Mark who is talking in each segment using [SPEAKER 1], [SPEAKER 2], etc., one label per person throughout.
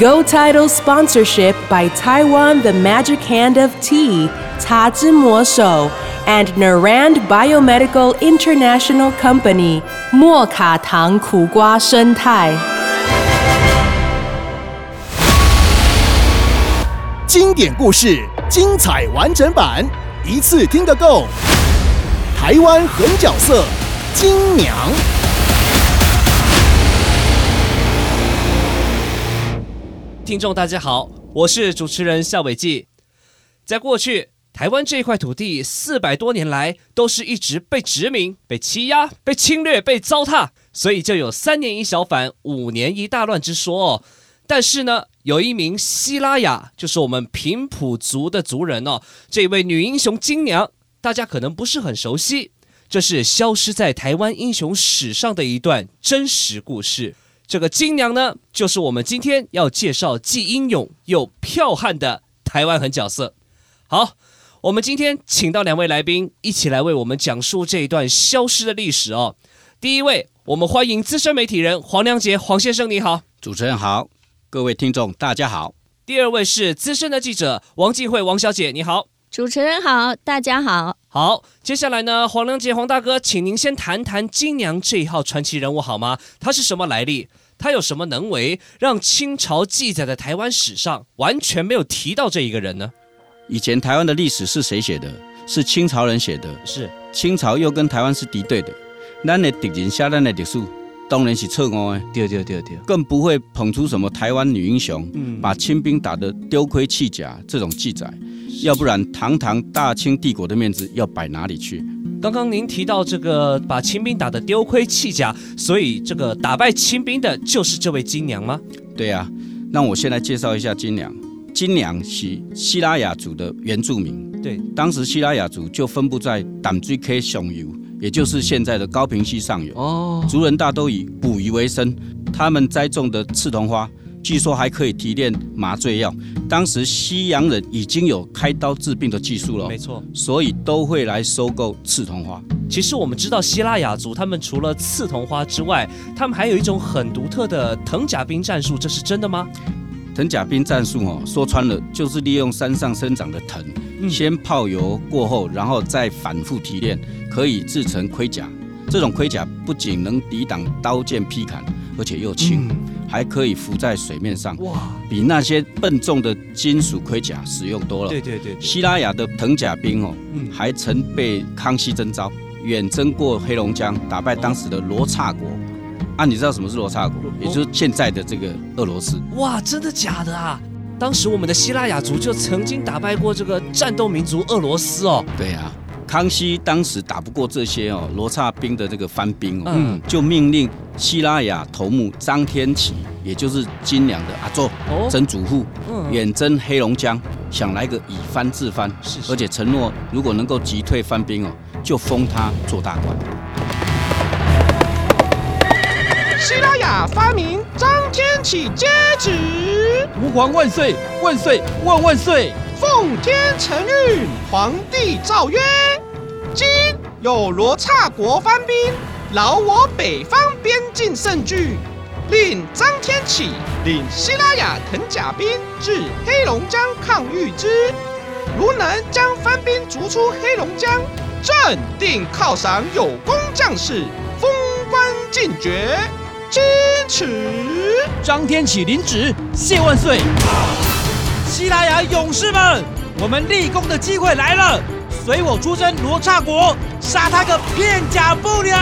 [SPEAKER 1] Go Title sponsorship by Taiwan The Magic Hand of Tea, Ta Zhi Mo Shou, and Narand Biomedical International Company, 莫卡糖苦瓜生态。
[SPEAKER 2] 经典故事，精彩完整版，一次听个够。台湾狠角色，金娘。
[SPEAKER 3] 听众大家好，我是主持人夏伟记。在过去，台湾这块土地四百多年来都是一直被殖民、被欺压、被侵略、被糟蹋，所以就有三年一小反、五年一大乱之说哦。但是呢，有一名希拉雅，就是我们平埔族的族人哦，这位女英雄金娘，大家可能不是很熟悉，这是消失在台湾英雄史上的一段真实故事。这个金娘呢，就是我们今天要介绍既英勇又剽悍的台湾狠角色。好，我们今天请到两位来宾，一起来为我们讲述这一段消失的历史哦。第一位，我们欢迎资深媒体人黄良杰黄先生，你好。
[SPEAKER 4] 主持人好，各位听众大家好。
[SPEAKER 3] 第二位是资深的记者王静慧王小姐，你好。
[SPEAKER 5] 主持人好，大家好。
[SPEAKER 3] 好，接下来呢，黄良杰黄大哥，请您先谈谈金娘这一号传奇人物好吗？他是什么来历？她有什么能为，让清朝记载的台湾史上完全没有提到这一个人呢？
[SPEAKER 4] 以前台湾的历史是谁写的？是清朝人写的。
[SPEAKER 3] 是
[SPEAKER 4] 清朝又跟台湾是敌对的，咱的敌人写咱的历史，当然是错误的，
[SPEAKER 3] 对对对对，
[SPEAKER 4] 更不会捧出什么台湾女英雄，
[SPEAKER 3] 嗯
[SPEAKER 4] 把清兵打得丢盔弃甲这种记载。要不然，堂堂大清帝国的面子要摆哪里去？
[SPEAKER 3] 刚刚您提到这个把清兵打得丢盔弃甲，所以这个打败清兵的就是这位金娘吗？
[SPEAKER 4] 对啊，那我先来介绍一下金娘。金娘是希拉雅族的原住民，
[SPEAKER 3] 对，
[SPEAKER 4] 当时希拉雅族就分布在淡水溪上游，也就是现在的高平溪上游。
[SPEAKER 3] 哦，
[SPEAKER 4] 族人大都以捕鱼为生，他们栽种的刺桐花，据说还可以提炼麻醉药。当时西洋人已经有开刀治病的技术了
[SPEAKER 3] 没，错。
[SPEAKER 4] 所以都会来收购刺桐花。
[SPEAKER 3] 其实我们知道希腊雅族，他们除了刺桐花之外，他们还有一种很独特的藤甲兵战术，这是真的吗？
[SPEAKER 4] 藤甲兵战术哦，说穿了就是利用山上生长的藤，
[SPEAKER 3] 嗯
[SPEAKER 4] 先泡油过后，然后再反复提炼，可以制成盔甲。这种盔甲不仅能抵挡刀剑劈砍，而且又轻，还可以浮在水面上，
[SPEAKER 3] 哇，
[SPEAKER 4] 比那些笨重的金属盔甲实用多了。
[SPEAKER 3] 对对对对，
[SPEAKER 4] 希拉雅的藤甲兵哦，
[SPEAKER 3] 嗯
[SPEAKER 4] 还曾被康熙征召，远征过黑龙江，打败当时的罗刹国。啊，你知道什么是罗刹国？也就是现在的这个俄罗斯。
[SPEAKER 3] 哇，真的假的啊？当时我们的希腊雅族就曾经打败过这个战斗民族俄罗斯哦。
[SPEAKER 4] 对啊，康熙当时打不过这些哦罗刹兵的这个番兵哦，
[SPEAKER 3] 嗯。
[SPEAKER 4] 就命令希拉雅头目张天启，也就是金良的阿宙
[SPEAKER 3] 哦。
[SPEAKER 4] 曾祖父，
[SPEAKER 3] 嗯。
[SPEAKER 4] 远征黑龙江，想来个以番治番，
[SPEAKER 3] 是是。
[SPEAKER 4] 而且承诺如果能够击退番兵哦，就封他做大官。
[SPEAKER 6] 希拉雅发明张天启接旨，
[SPEAKER 7] 吾皇万岁万岁万万岁！
[SPEAKER 6] 奉天承运，皇帝诏曰：今有罗刹国番兵劳我北方边境甚惧，令张天启领希拉雅藤甲兵至黑龙江抗御之。如能将番兵逐出黑龙江，朕定犒赏有功将士，封官进爵。支持。
[SPEAKER 7] 张天启领旨，谢万岁！希拉雅勇士们，我们立功的机会来了！随我出征罗刹国，杀他个片甲不留！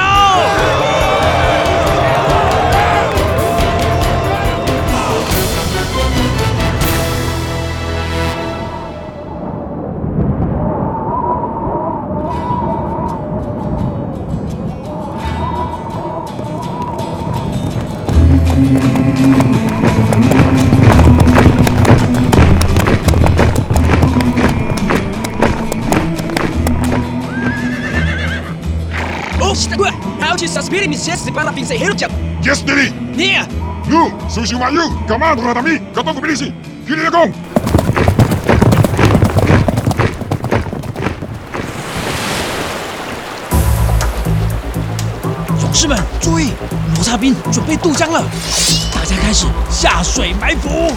[SPEAKER 7] Sa spirit mi ses para fin se hero jam.
[SPEAKER 8] Yes, Daddy.
[SPEAKER 7] Nia.
[SPEAKER 8] You, Sushimayu, Kamado Nadami, Katoko Bilisi, Kiri Gong.
[SPEAKER 7] 勇士们注意，罗刹兵准备渡江了，大家开始下水埋伏。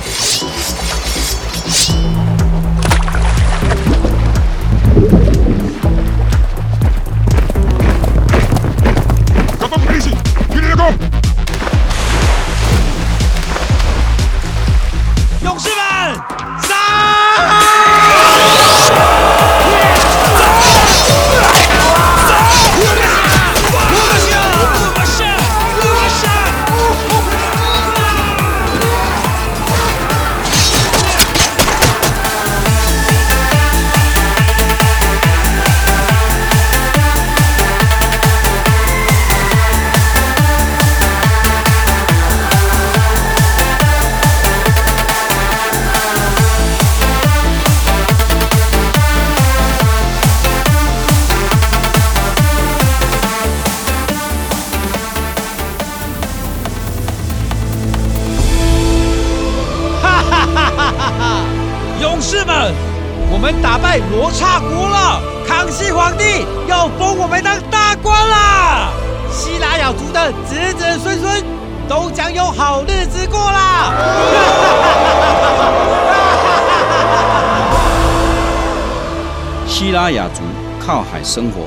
[SPEAKER 7] 希拉雅族
[SPEAKER 4] 靠海生活，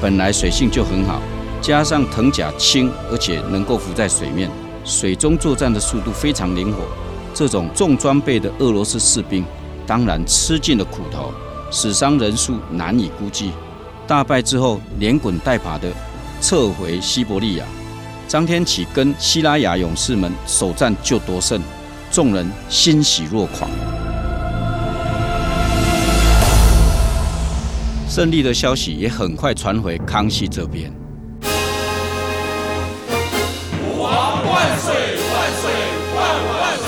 [SPEAKER 4] 本来水性就很好，加上藤甲轻，而且能够浮在水面，水中作战的速度非常灵活。这种重装备的俄罗斯士兵，当然吃尽了苦头，死伤人数难以估计。大败之后，连滚带爬的撤回西伯利亚。张天启跟希拉雅勇士们首战就夺胜，众人欣喜若狂。胜利的消息也很快传回康熙这边。
[SPEAKER 9] 吾皇万岁万岁万万岁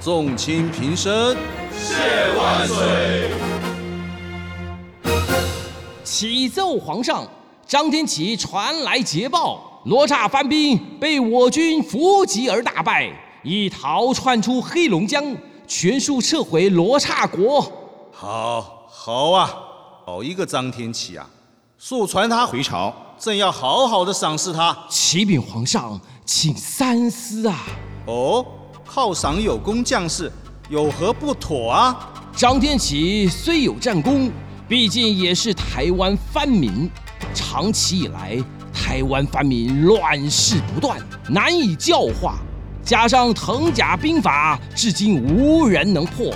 [SPEAKER 9] 众卿平身。
[SPEAKER 10] 谢万岁启奏皇上，张天启传来捷报，罗刹番兵被我军伏击而大败，已逃窜出黑龙江，全数撤回罗刹国。
[SPEAKER 9] 好，好啊，好一个张天启啊！速传他回朝，朕要好好的赏识他。
[SPEAKER 10] 启禀皇上，请三思啊！
[SPEAKER 9] 哦，犒赏有功将士，有何不妥啊？
[SPEAKER 10] 张天启虽有战功，毕竟也是台湾藩民，长期以来台湾藩民乱世不断，难以教化，加上藤甲兵法至今无人能破，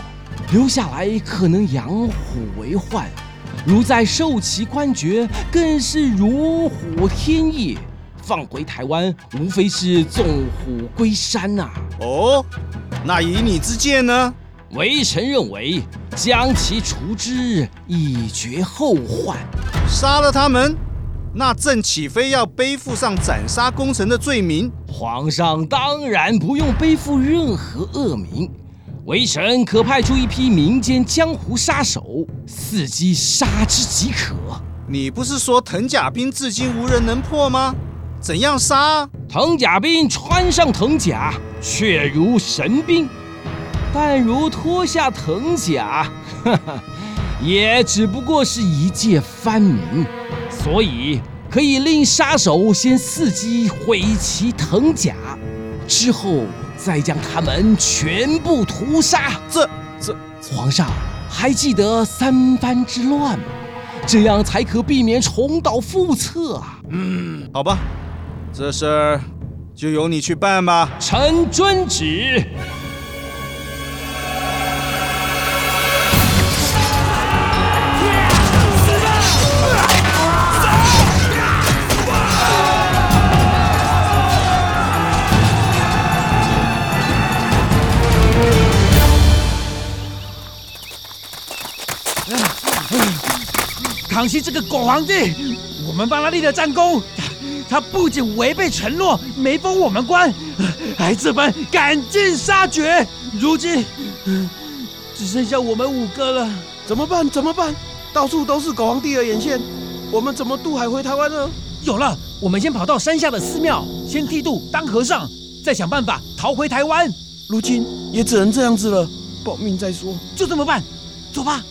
[SPEAKER 10] 留下来可能养虎为患。如再受其官爵，更是如虎添翼。放回台湾，无非是纵虎归山呐、
[SPEAKER 9] 哦，那以你之见呢？
[SPEAKER 10] 微臣认为，将其除之，以绝后患。
[SPEAKER 9] 杀了他们，那朕岂非要背负上斩杀功臣的罪名？
[SPEAKER 10] 皇上当然不用背负任何恶名，微臣可派出一批民间江湖杀手，伺机杀之即可。
[SPEAKER 9] 你不是说藤甲兵至今无人能破吗？怎样杀啊？
[SPEAKER 10] 藤甲兵穿上藤甲，却如神兵；但如脱下藤甲，哈哈，也只不过是一介藩民。所以可以令杀手先伺机毁其藤甲，之后再将他们全部屠杀。
[SPEAKER 9] 这这，
[SPEAKER 10] 皇上还记得三藩之乱吗？这样才可避免重蹈覆辙啊！
[SPEAKER 9] 嗯好吧，这事儿就由你去办吧。
[SPEAKER 10] 臣遵旨。
[SPEAKER 7] 康熙这个狗皇帝，我们帮他立了战功，他他不仅违背承诺，没封我们官，还这般赶尽杀绝。如今只剩下我们五个了，
[SPEAKER 6] 怎么办？怎么办？到处都是狗皇帝的眼线，我们怎么渡海回台湾呢？
[SPEAKER 7] 有了，我们先跑到山下的寺庙，先剃度当和尚，再想办法逃回台湾。
[SPEAKER 11] 如今也只能这样子了，保命再说。
[SPEAKER 7] 就这么办，走吧。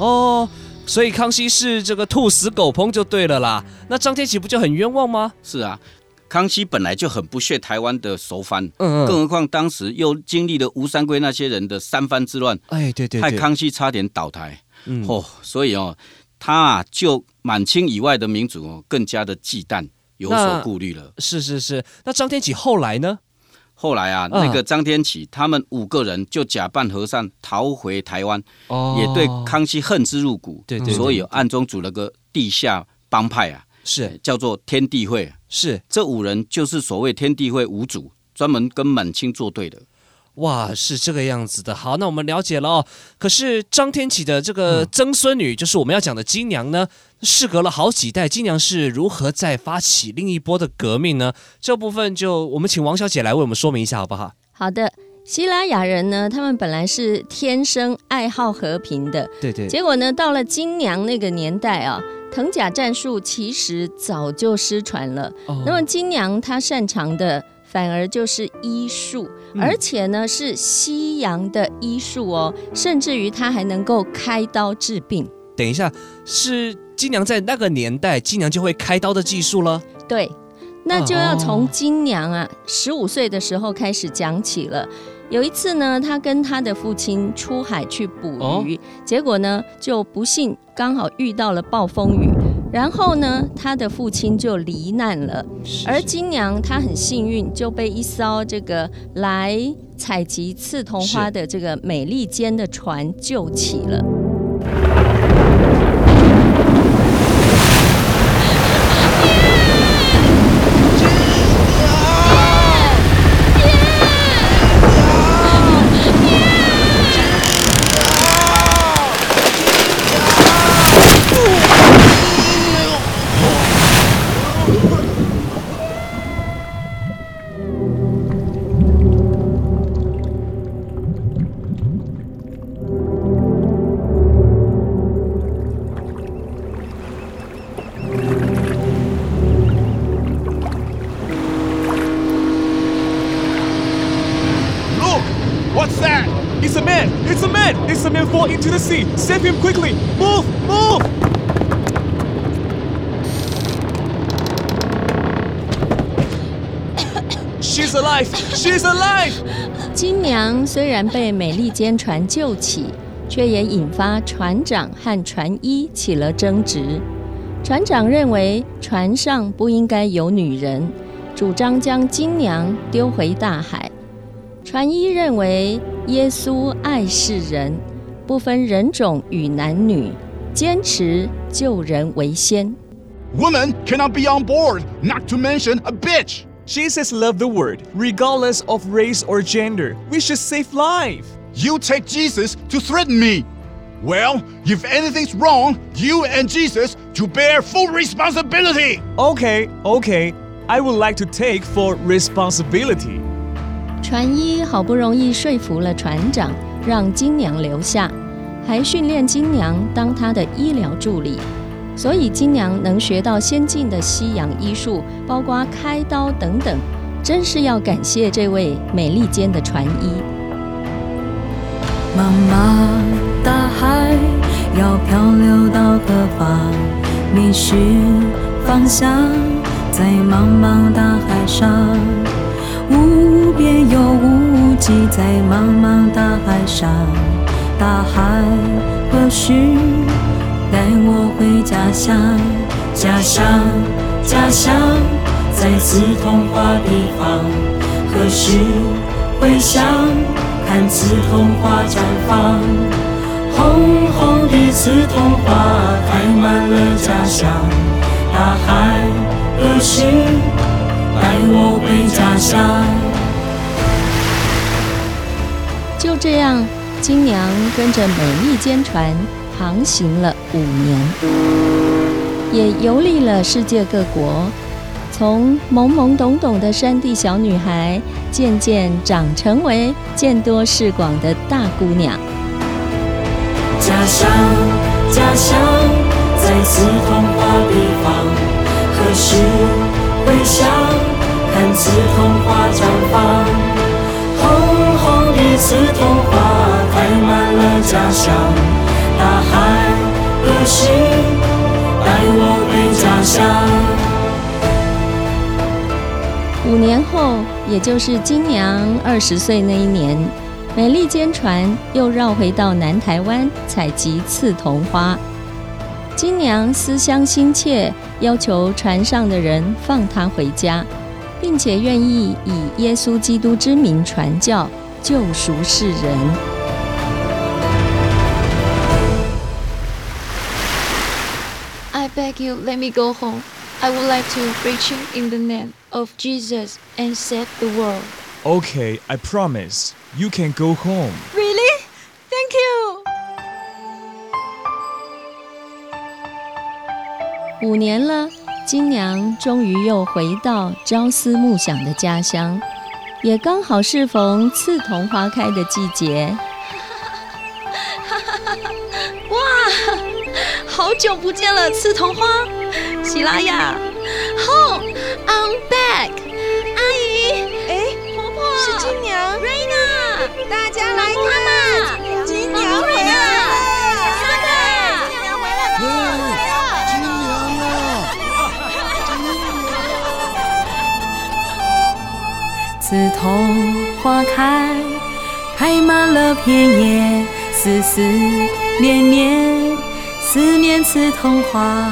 [SPEAKER 3] 哦，所以康熙是这个兔死狗烹就对了啦。那张天启不就很冤枉吗？
[SPEAKER 4] 是啊，康熙本来就很不屑台湾的熟藩，
[SPEAKER 3] 嗯嗯
[SPEAKER 4] 更何况当时又经历了吴三桂那些人的三藩之乱，
[SPEAKER 3] 哎，对对
[SPEAKER 4] 害，康熙差点倒台。
[SPEAKER 3] 嗯
[SPEAKER 4] 哦，所以哦，他啊就满清以外的民族哦更加的忌惮，有所顾虑了。
[SPEAKER 3] 是是是。那张天启后来呢？
[SPEAKER 4] 后来啊，
[SPEAKER 3] 嗯
[SPEAKER 4] 那个张天启他们五个人就假扮和尚逃回台湾，
[SPEAKER 3] 哦。
[SPEAKER 4] 也对康熙恨之入骨，
[SPEAKER 3] 对对对
[SPEAKER 4] 所以暗中组了个地下帮派啊，
[SPEAKER 3] 是。
[SPEAKER 4] 叫做天地会。
[SPEAKER 3] 是。
[SPEAKER 4] 这五人就是所谓天地会五祖，专门跟满清作对的。
[SPEAKER 3] 哇，是这个样子的。好，那我们了解了哦。可是张天启的这个
[SPEAKER 4] 嗯
[SPEAKER 3] 曾孙女，就是我们要讲的金娘呢，事隔了好几代，金娘是如何再发起另一波的革命呢？这部分就我们请王小姐来为我们说明一下，好不好？
[SPEAKER 5] 好的，希拉雅人呢，他们本来是天生爱好和平的，
[SPEAKER 3] 对对，
[SPEAKER 5] 结果呢，到了金娘那个年代啊，藤甲战术其实早就失传了。
[SPEAKER 3] 哦
[SPEAKER 5] 那么金娘她擅长的反而就是医术，
[SPEAKER 3] 嗯
[SPEAKER 5] 而且呢是西洋的医术哦，甚至于他还能够开刀治病。
[SPEAKER 3] 等一下，是金娘在那个年代，金娘就会开刀的技术了。
[SPEAKER 5] 对，那就要从
[SPEAKER 3] 哦
[SPEAKER 5] 金娘啊十五岁的时候开始讲起了。有一次呢，她跟她的父亲出海去捕
[SPEAKER 3] 哦
[SPEAKER 5] 鱼，结果呢就不幸刚好遇到了暴风雨，然后呢他的父亲就罹难了，而金娘她很幸运就被一艘这个来采集刺桐花的这个美利坚的船救起了。
[SPEAKER 7] She's alive!
[SPEAKER 5] 金娘虽然被美利坚船救起，却也引发船长和船医起了争执。船长认为船上不应该有女人，主张将金娘丢回大海。船医认为耶稣爱世人，不分人种与男女，坚持救人为先。
[SPEAKER 8] Women cannot be on board, not to mention a bitch.
[SPEAKER 7] Jesus loved the word, regardless of race or gender. We should save life.
[SPEAKER 8] You take Jesus to threaten me. Well, if anything's wrong, you and Jesus to bear full responsibility.
[SPEAKER 7] Okay, okay. I would like to take full responsibility.
[SPEAKER 5] 船医好不容易说服了船长，让金娘留下，还训练金娘当他的医疗助理， 所以金娘能学到先进的西洋医术，包括开刀等等，真是要感谢这位美利坚的船医。
[SPEAKER 12] 茫茫大海要漂流到何方？迷失方向，在茫茫大海上，无边又无际，在茫茫大海上，大海何时带我回家乡？家乡，家乡，在此童话地方，何时回乡？看刺桐花绽放，红红的刺桐花开满了家乡。大海何时带我回家乡？
[SPEAKER 5] 就这样，金娘跟着美利坚船航行了五年，也游历了世界各国，从懵懵懂懂的山地小女孩，渐渐长成为见多识广的大姑娘。
[SPEAKER 12] 家乡，家乡，在在此童话地方，何时回乡，看此童话绽放，红红的刺童花开满了家乡，大海何时带我回家乡？
[SPEAKER 5] 五年后，也就是金娘二十岁那一年，美利坚船又绕回到南台湾采集刺桐花。金娘思乡心切，要求船上的人放她回家，并且愿意以耶稣基督之名传教，救赎世人。
[SPEAKER 13] I beg you, let me go home. I would like to preach in the name of Jesus and save the world.
[SPEAKER 14] Okay, I promise. You can go home.
[SPEAKER 13] Really? Thank you.
[SPEAKER 5] 五年了，金娘终于又回到朝思暮想的家乡，也刚好适逢刺桐花开的季节。
[SPEAKER 13] 哇， 好久不见了，刺桐花，喜拉雅，Home, I'm back。阿姨，
[SPEAKER 15] 哎，
[SPEAKER 13] 婆婆，
[SPEAKER 15] 是金娘
[SPEAKER 13] ，Raina，
[SPEAKER 15] 大家来看，金娘回来了，金娘回来了，
[SPEAKER 2] 金娘啊！
[SPEAKER 12] 刺桐花开，开满了片叶，丝丝绵绵，思念刺桐花。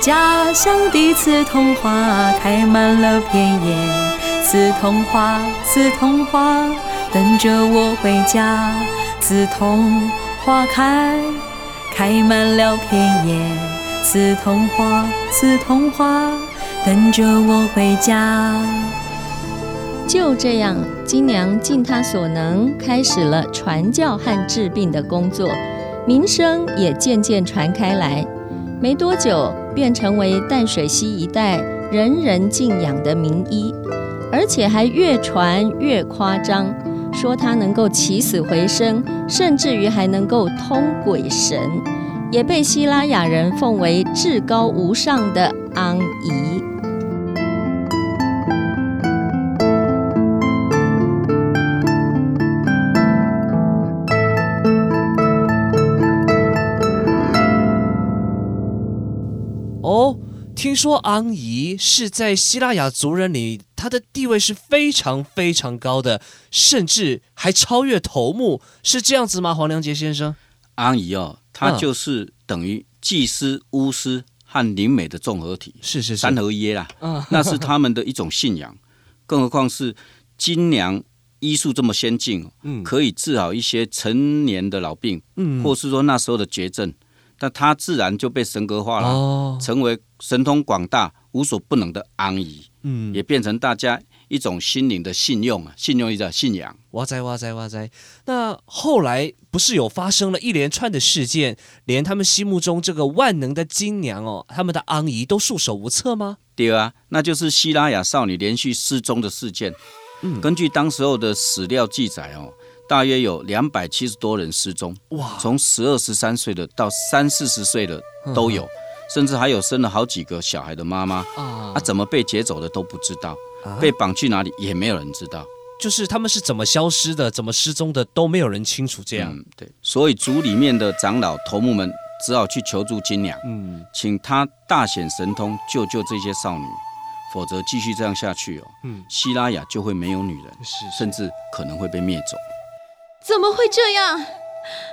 [SPEAKER 12] 家乡的刺桐花开满了田野，刺桐花，刺桐花，等着我回家。刺桐花开，开满了田野，刺桐花，刺桐花，等着我回家。
[SPEAKER 5] 就这样，金娘尽她所能，开始了传教和治病的工作，名声也渐渐传开来。没多久，便成为淡水溪一带人人敬仰的名医，而且还越传越夸张，说他能够起死回生，甚至于还能够通鬼神，也被希拉雅人奉为至高无上的安姨。
[SPEAKER 3] 听说昂姨是在希腊雅族人里，她的地位是非常非常高的，甚至还超越头目，是这样子吗？黄良杰先生，
[SPEAKER 4] 安姨哦，她
[SPEAKER 3] 嗯。
[SPEAKER 4] 就是等于祭司、巫师和灵媒的综合体，
[SPEAKER 3] 是是是。
[SPEAKER 4] 三合一啦。
[SPEAKER 3] 嗯。
[SPEAKER 4] 那是他们的一种信仰，更何况是金娘医术这么先进，
[SPEAKER 3] 嗯。
[SPEAKER 4] 可以治好一些成年的老病，
[SPEAKER 3] 嗯。
[SPEAKER 4] 或是说那时候的绝症，但他自然就被神格化了，
[SPEAKER 3] 哦
[SPEAKER 4] 成为神通广大、无所不能的安姨，
[SPEAKER 3] 嗯
[SPEAKER 4] 也变成大家一种心灵的信用啊，信用一个信仰。
[SPEAKER 3] 哇塞哇塞哇塞！那后来不是有发生了一连串的事件，连他们心目中这个万能的金娘哦，他们的昂姨都束手无策吗？
[SPEAKER 4] 对啊，那就是希拉雅少女连续失踪的事件。
[SPEAKER 3] 嗯
[SPEAKER 4] 根据当时候的史料记载哦，大约有两百七十多人失踪，
[SPEAKER 3] 哇。
[SPEAKER 4] 从十二十三岁的到三四十岁的都有，甚至还有生了好几个小孩的妈妈。
[SPEAKER 3] 啊。
[SPEAKER 4] 啊，怎么被劫走的都不知道，
[SPEAKER 3] 啊。
[SPEAKER 4] 被绑去哪里也没有人知道。
[SPEAKER 3] 就是他们是怎么消失的，怎么失踪的，都没有人清楚。这样，
[SPEAKER 4] 嗯，对，所以族里面的长老头目们只好去求助金娘，
[SPEAKER 3] 嗯。
[SPEAKER 4] 请他大显神通救救这些少女，否则继续这样下去哦，
[SPEAKER 3] 嗯，
[SPEAKER 4] 希拉雅就会没有女人，
[SPEAKER 3] 是
[SPEAKER 4] 甚至可能会被灭走。
[SPEAKER 13] 怎么会这样？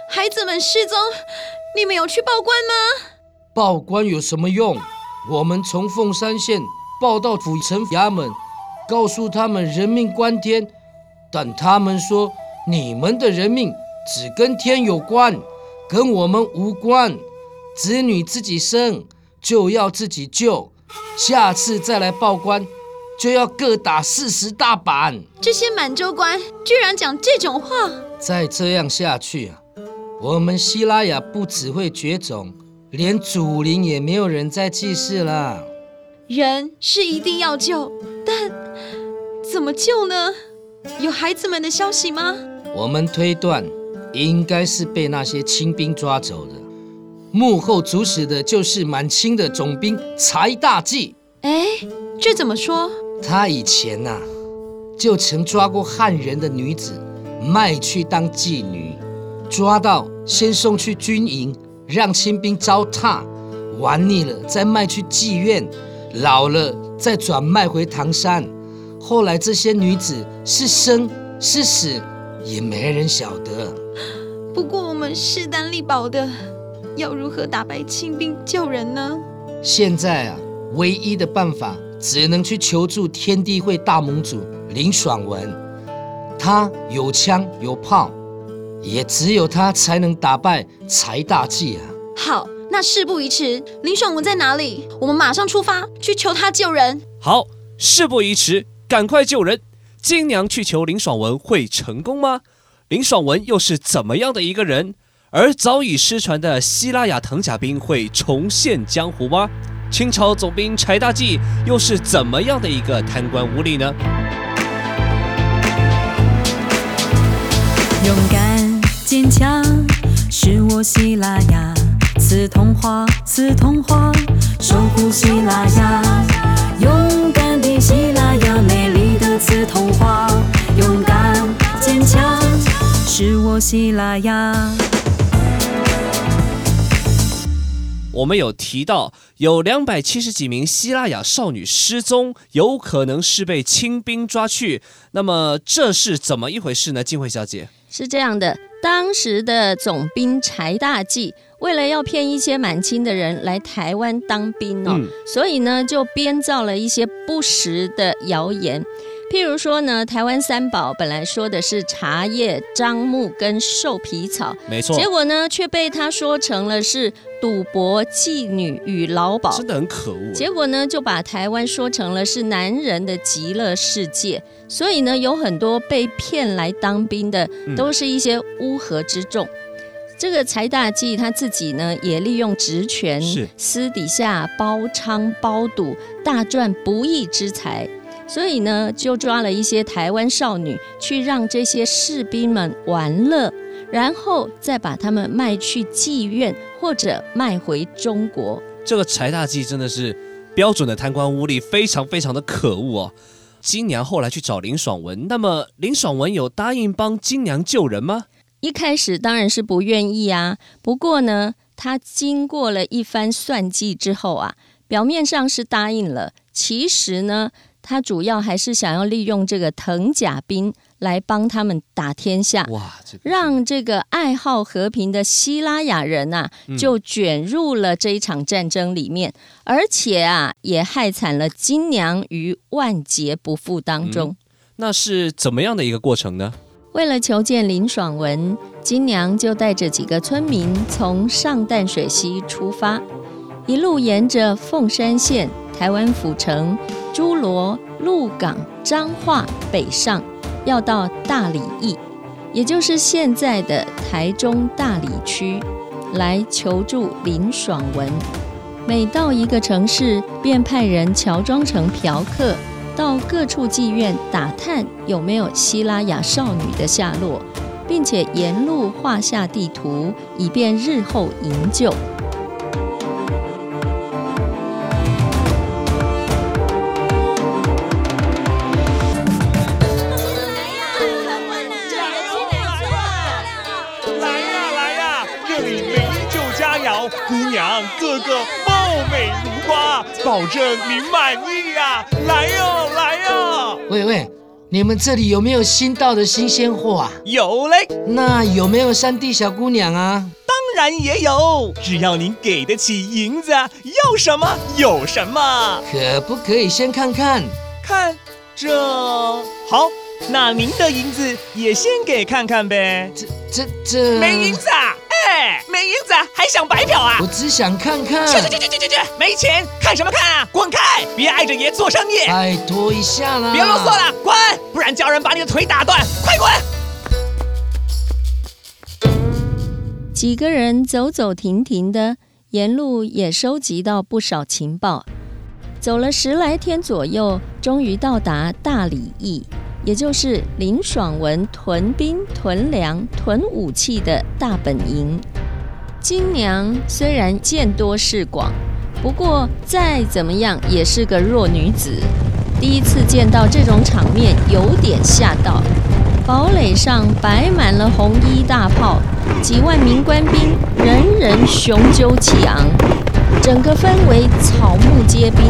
[SPEAKER 13] 孩子们失踪，你们有去报官吗？
[SPEAKER 7] 报官有什么用？我们从凤山县报到府城衙门，告诉他们人命关天，但他们说你们的人命只跟天有关，跟我们无关。子女自己生就要自己救，下次再来报官就要各打四十大板。
[SPEAKER 13] 这些满洲官居然讲这种话！
[SPEAKER 7] 再这样下去啊，我们希拉雅不只会绝种，连祖灵也没有人再祭祀了。
[SPEAKER 13] 人是一定要救，但怎么救呢？有孩子们的消息吗？
[SPEAKER 7] 我们推断，应该是被那些清兵抓走的。
[SPEAKER 16] 幕后主使的就是满清的总兵柴大纪。
[SPEAKER 13] 哎，这怎么说？
[SPEAKER 16] 他以前呐、就曾抓过汉人的女子，卖去当妓女，抓到先送去军营，让清兵糟蹋，玩腻了再卖去妓院，老了再转卖回唐山。后来这些女子是生是死，也没人晓得。
[SPEAKER 13] 不过我们势单力薄的，要如何打败清兵救人呢？
[SPEAKER 16] 现在啊，唯一的办法只能去求助天地会大盟主林爽文，他有枪有炮，也只有他才能打败柴大纪啊。
[SPEAKER 13] 好，那事不宜迟，林爽文在哪里？我们马上出发去求他救人。
[SPEAKER 3] 好，事不宜迟，赶快救人。金娘去求林爽文会成功吗？林爽文又是怎么样的一个人？而早已失传的希拉雅藤甲兵会重现江湖吗？清朝总兵柴大纪又是怎么样的一个贪官污吏呢？
[SPEAKER 12] 勇敢坚强是我希拉雅，刺桐花，刺桐花，守护希拉雅。勇敢的希拉雅，美丽的刺桐花，勇敢坚强是我希拉雅。
[SPEAKER 3] 我们有提到有两百七十几名希拉雅少女失踪，有可能是被清兵抓去。那么这是怎么一回事呢？静慧小姐，
[SPEAKER 5] 是这样的，当时的总兵柴大纪为了要骗一些满清的人来台湾当兵哦，
[SPEAKER 3] 嗯
[SPEAKER 5] 所以呢就编造了一些不实的谣言。譬如说呢，台湾三宝本来说的是茶叶、樟木跟兽皮草，
[SPEAKER 3] 没错
[SPEAKER 5] 结果呢却被他说成了是赌博、妓女与劳保，
[SPEAKER 3] 真的很可恶。
[SPEAKER 5] 结果呢，就把台湾说成了是男人的极乐世界，所以呢，有很多被骗来当兵的
[SPEAKER 3] 嗯，
[SPEAKER 5] 都是一些乌合之众。这个柴大纪他自己呢，也利用职权
[SPEAKER 3] 是，
[SPEAKER 5] 私底下包娼包赌，大赚不义之财。所以呢，就抓了一些台湾少女，去让这些士兵们玩乐，然后再把他们卖去妓院或者卖回中国。
[SPEAKER 3] 这个柴大纪真的是标准的贪官污吏，非常非常的可恶哦。金娘后来去找林爽文，那么林爽文有答应帮金娘救人吗？
[SPEAKER 5] 一开始当然是不愿意啊，不过呢，他经过了一番算计之后啊，表面上是答应了，其实呢，他主要还是想要利用这个藤甲兵来帮他们打天下，
[SPEAKER 3] 哇，这个
[SPEAKER 5] 让这个爱好和平的希拉雅人呐、
[SPEAKER 3] 嗯
[SPEAKER 5] 就卷入了这一场战争里面，而且啊，也害惨了金娘于万劫不复当中。
[SPEAKER 3] 那是怎么样的一个过程呢？
[SPEAKER 5] 为了求见林爽文，金娘就带着几个村民从上淡水溪出发，一路沿着凤山县、台湾府城、诸罗、鹿港、彰化北上，要到大里驿，也就是现在的台中大里区，来求助林爽文。每到一个城市，便派人乔装成嫖客，到各处妓院打探有没有希拉雅少女的下落，并且沿路画下地图，以便日后营救。
[SPEAKER 6] 来呀保证您满意呀！来哦来哦！
[SPEAKER 16] 喂喂，你们这里有没有新到的新鲜货啊？
[SPEAKER 17] 有嘞，
[SPEAKER 16] 那有没有山地小姑娘啊？
[SPEAKER 17] 当然也有，只要您给得起银子，要什么有什么。
[SPEAKER 16] 可不可以先看看？
[SPEAKER 17] 看这好，那您的银子也先给看看呗。
[SPEAKER 16] 这这这
[SPEAKER 17] 没银子啊？哎，没银子还想白嫖啊？
[SPEAKER 16] 我只想看看。
[SPEAKER 17] 去去去去去去！没钱看什么看啊？滚开！别碍着爷做生意。
[SPEAKER 16] 拜托一下啦！
[SPEAKER 17] 别啰嗦了，滚！不然叫人把你的腿打断！快滚！
[SPEAKER 5] 几个人走走停停的，沿路也收集到不少情报。走了十来天左右，终于到达大理驿，也就是林爽文屯兵、屯粮、屯武器的大本营。金娘虽然见多识广，不过再怎么样也是个弱女子。第一次见到这种场面，有点吓到。堡垒上摆满了红衣大炮，几万名官兵，人人雄赳气昂，整个氛围草木皆兵。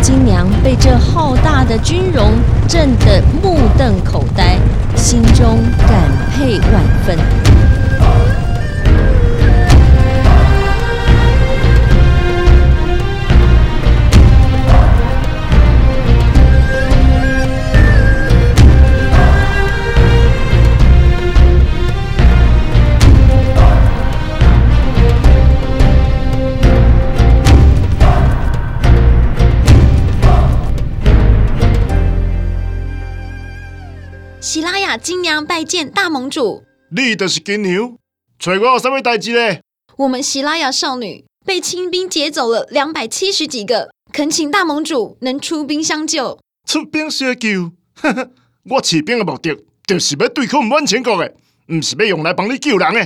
[SPEAKER 5] 金娘被这浩大的军容震得目瞪口呆，心中感佩万分。
[SPEAKER 13] 金娘拜见大盟主，
[SPEAKER 18] 你就是金牛，找我有什么代志呢？
[SPEAKER 13] 我们希拉雅少女被清兵劫走了两百七十几个，恳请大盟主能出兵相救。
[SPEAKER 18] 出兵相救？呵呵，我起兵的目的就是要对抗满清国的，唔是要用来帮你救人的。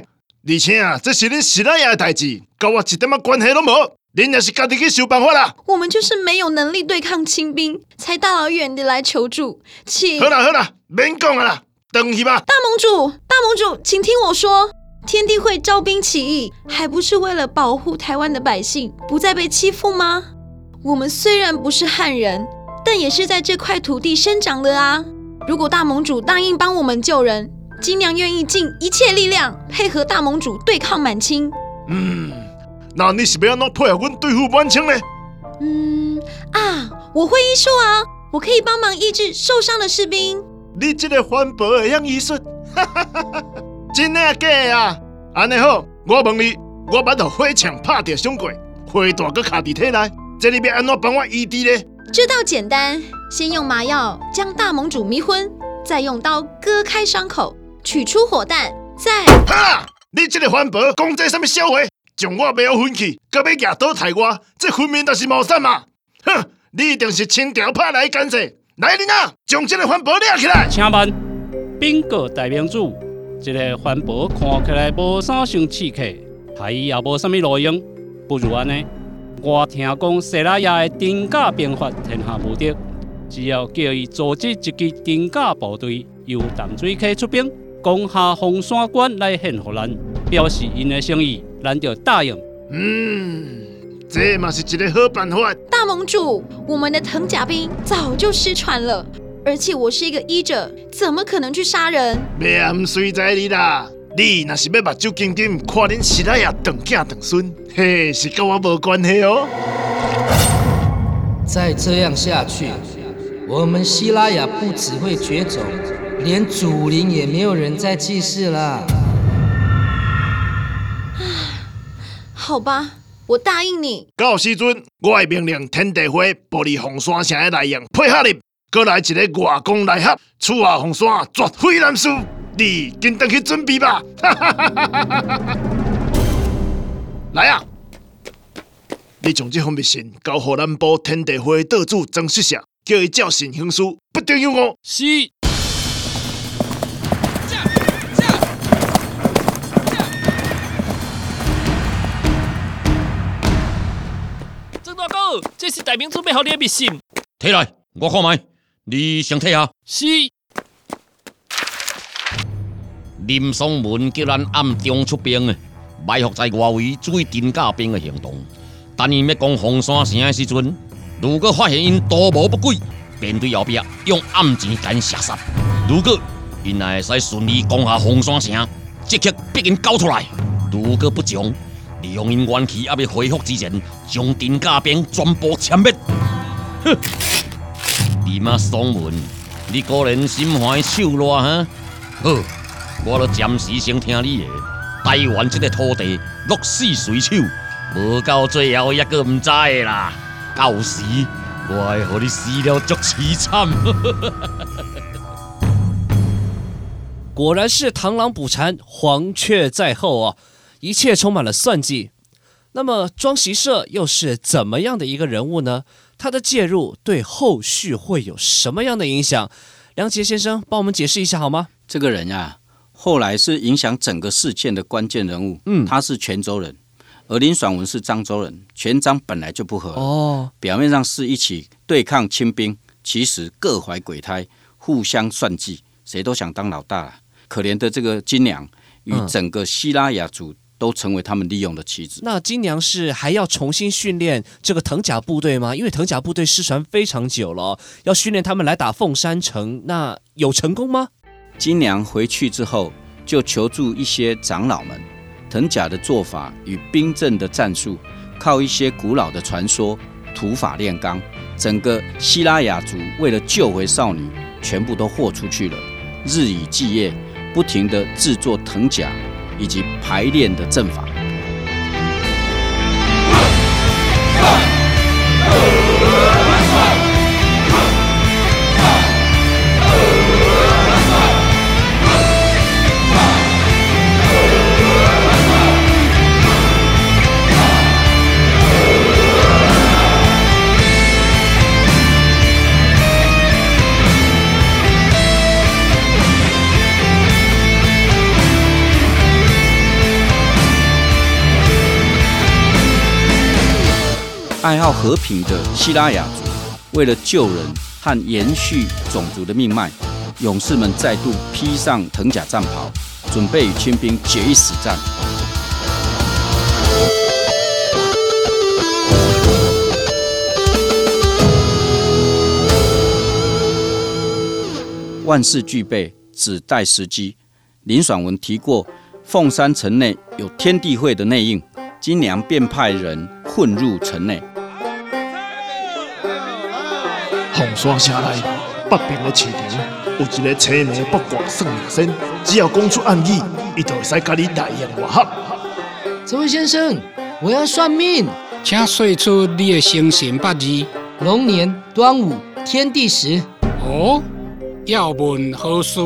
[SPEAKER 18] 而且啊，这是恁希拉雅的代志，跟我一点仔关系都无。恁也是家己去想办法啦。
[SPEAKER 13] 我们就是没有能力对抗清兵，才大老远的来求助。请
[SPEAKER 18] 好啦好啦，免讲啦。等一吧，
[SPEAKER 13] 大盟主，大盟主，请听我说，天地会招兵起义，还不是为了保护台湾的百姓不再被欺负吗？我们虽然不是汉人，但也是在这块土地生长的啊。如果大盟主答应帮我们救人，金娘愿意尽一切力量配合大盟主对抗满清。
[SPEAKER 18] 嗯，那你是要怎配合我对付满清呢？
[SPEAKER 13] 嗯啊，我会医术啊，我可以帮忙医治受伤的士兵。
[SPEAKER 18] 你这个环保会样艺术，真的假的啊？安尼好，我问你，我把头火枪拍掉伤过，火大个卡伫体内，这里要安怎帮我医治呢？
[SPEAKER 13] 这倒简单，先用麻药将大盟主迷昏，再用刀割开伤口，取出火弹，再……
[SPEAKER 18] 哈！你这个环保讲这什么笑话？将我不要分去，搁要牙刀抬我，这分明就是谋杀嘛！哼，你一定是清朝派来干涉。来人啊！将这个环保抓起来！
[SPEAKER 19] 请问，禀告大明主，这个环保看起来无啥像刺客，他也无啥物路用。不如安尼，我听讲西拉雅的丁甲兵法天下无敌，只要叫伊组织一支丁甲部队，由淡水溪出兵，攻下红山关来献给咱，表示因的诚意，咱就答应。
[SPEAKER 18] 嗯。这嘛是一个好办法。
[SPEAKER 13] 大盟主，我们的藤甲兵早就失传了，而且我是一个医者，怎么可能去杀人？
[SPEAKER 18] 命随在你啦，你那是要目睭金金看恁希拉雅长囝长孙，嘿，是跟我无关系哦。
[SPEAKER 16] 再这样下去，我们希拉雅不只会绝种，连祖灵也没有人再祭祀了。
[SPEAKER 13] 好吧。我答应你。
[SPEAKER 18] 到时阵，我会命令天地会玻璃红山城的内应配合你，过来一个外公来合，楚下红山绝非难事。你紧登去准备吧。来啊！你将这封密信交河南部天地会道主曾世社，叫伊照信行事，不得有误。
[SPEAKER 19] 是。这是大明准备好你的密信，
[SPEAKER 20] 摕来，我看卖。你先睇下。
[SPEAKER 19] 是。
[SPEAKER 20] 林松文叫咱暗中出兵啊，埋伏在外围注意丁家兵的行动。等伊要攻红山城的时阵，如果发现因图谋不轨，便对后壁用暗箭干射杀。如果因也会使顺利攻下红山城，即刻逼因交出来。如果不从，利用因元气还未恢复之前，将丁家兵全部歼灭。哼！你妈宋文，你果然心怀手辣哈？好，我都暂时先听你的。台湾这个土地落死谁手，无到最后一个唔知的啦。到时我会和你死了足凄惨。
[SPEAKER 3] 果然是螳螂捕蝉，黄雀在后啊！一切充满了算计。那么庄习社又是怎么样的一个人物呢？他的介入对后续会有什么样的影响？梁杰先生帮我们解释一下好吗？
[SPEAKER 21] 这个人呀，
[SPEAKER 4] 后来是影响整个事件的关键人物。嗯，他是泉州人，而林爽文是漳州人，泉漳本来就不和。哦，表面上是一起对抗清兵，其实各怀鬼胎，互相算计，谁都想当老大。可怜的这个金娘与整个希拉雅族。都成为他们利用的棋子。
[SPEAKER 3] 那金娘是还要重新训练这个藤甲部队吗？因为藤甲部队失传非常久了，要训练他们来打凤山城，那有成功吗？
[SPEAKER 4] 金娘回去之后，就求助一些长老们，藤甲的做法与兵阵的战术，靠一些古老的传说、土法炼钢。整个希拉雅族为了救回少女，全部都豁出去了，日以继夜，不停地制作藤甲。以及排练的阵法。爱好和平的希拉雅族，为了救人和延续种族的命脉，勇士们再度披上藤甲战袍，准备与清兵决一死战。万事俱备，只待时机。林爽文提过，凤山城内有天地会的内应，金娘便派人混入城内。
[SPEAKER 18] 凤山城内北边的市场有一个青眉八卦算命先，只要讲出暗语，伊就会使甲你大言外合。
[SPEAKER 16] 这位先生，我要算命，
[SPEAKER 21] 请说出你的生辰八字。
[SPEAKER 16] 龙年端午天地时。
[SPEAKER 21] 哦，要问何事？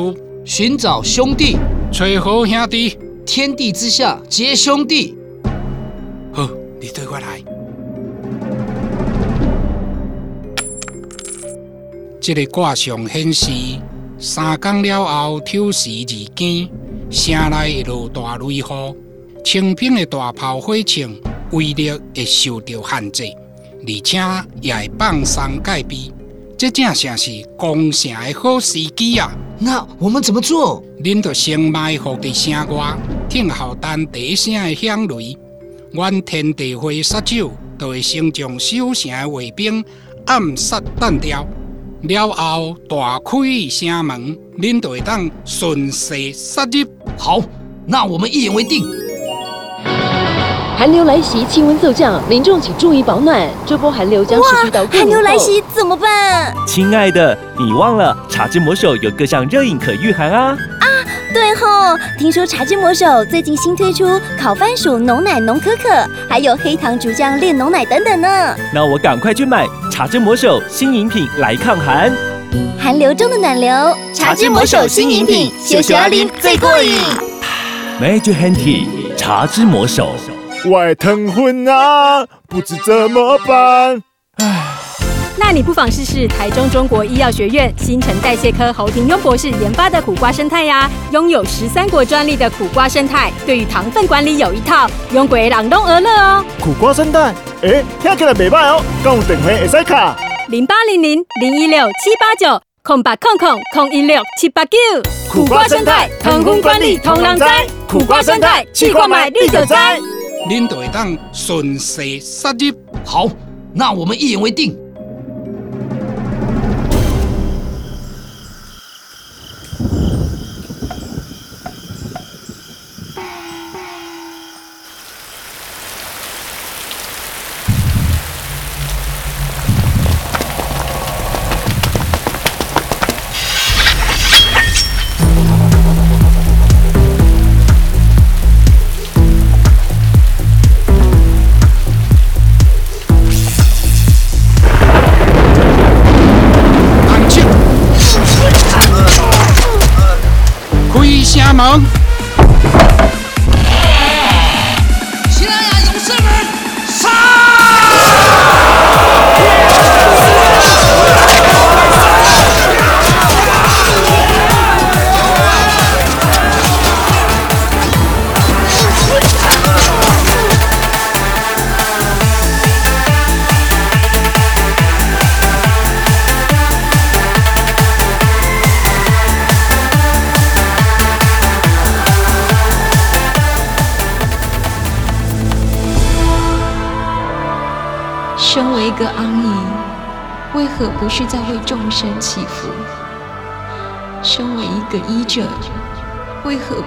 [SPEAKER 16] 寻找兄弟。
[SPEAKER 21] 找好兄弟。
[SPEAKER 16] 天地之下皆兄弟。
[SPEAKER 21] 好，你对我来。这个卦象显示，三更了后，丑时日间，城内落大雷雨，清兵的大炮火枪威力会受到限制，而且也会放松戒备。这正像是攻城的好时机啊！
[SPEAKER 16] 那我们怎么做？
[SPEAKER 21] 恁着先埋伏在城外，听候等第一声的响雷，阮天地会杀手就会先将守城的卫兵暗杀弹掉。了后大开城门，恁就会当顺势杀入。
[SPEAKER 16] 好，那我们一言为定。
[SPEAKER 22] 寒流来袭，气温骤降，民众请注意保暖。这波寒流将持续到
[SPEAKER 15] 寒流来袭怎么办？
[SPEAKER 17] 亲爱的，你忘了茶之魔手有各项热饮可御寒啊！
[SPEAKER 15] 啊，对吼，听说茶之魔手最近新推出烤番薯浓奶浓可可，还有黑糖竹浆炼浓奶等等呢。
[SPEAKER 17] 那我赶快去买茶之魔手新饮品来抗寒。
[SPEAKER 15] 寒流中的暖流，茶之魔手新饮品，小小阿林最过瘾。
[SPEAKER 17] Major Handy 茶之魔手。
[SPEAKER 18] 外疼昏啊，不知怎么办。唉，
[SPEAKER 23] 那你不妨试试台中中国医药学院新陈代谢科侯廷庸博士研发的苦瓜生态呀。拥有十三国专利的苦瓜生态，对于糖分管理有一套，用鬼朗东而乐哦。
[SPEAKER 18] 苦瓜生态，哎，听起来袂歹哦。讲电话会使卡
[SPEAKER 23] 零八零零零一六七八九空八空空空一六七八九。
[SPEAKER 18] 苦瓜生态，糖分管理同人知。苦瓜生态，去购买立就知。
[SPEAKER 21] 恁就会当顺势杀入。
[SPEAKER 16] 好，那我们一言为定。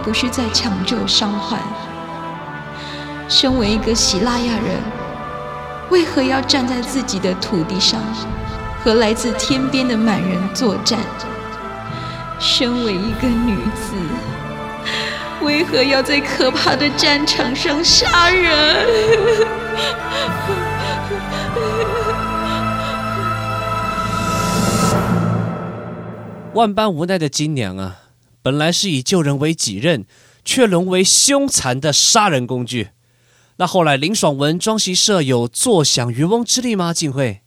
[SPEAKER 13] 不是在抢救伤患？身为一个希腊亚人，为何要站在自己的土地上，和来自天边的满人作战？身为一个女子，为何要在可怕的战场上杀人？
[SPEAKER 3] 万般无奈的金娘啊，本来是以救人为己任，却沦为凶残的杀人工具。那后来林爽文庄习社有坐享渔翁之利吗？晋惠，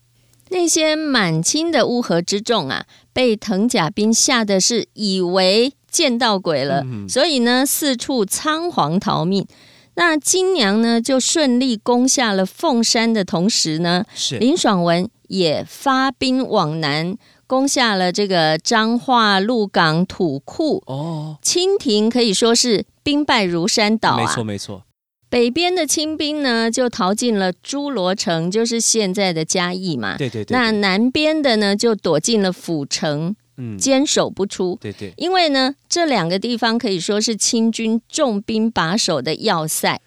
[SPEAKER 5] 那些满清的乌合之众啊，被藤甲兵吓得是以为见到鬼了，所以呢四处仓皇逃命。那金娘呢就顺利攻下了凤山的同时呢，
[SPEAKER 3] 是
[SPEAKER 5] 林爽文也发兵往南。攻下了这个彰化鹿港土库
[SPEAKER 3] 哦，
[SPEAKER 5] 清廷可以说是兵败如山倒啊。
[SPEAKER 3] 没错没错，
[SPEAKER 5] 北边的清兵呢就逃进了诸罗城，就是现在的嘉义嘛。
[SPEAKER 3] 对对对。
[SPEAKER 5] 那南边的呢就躲进了府城，嗯，坚守不出。
[SPEAKER 3] 对对。
[SPEAKER 5] 因为呢这两个地方可以说是清军重兵把守的要塞。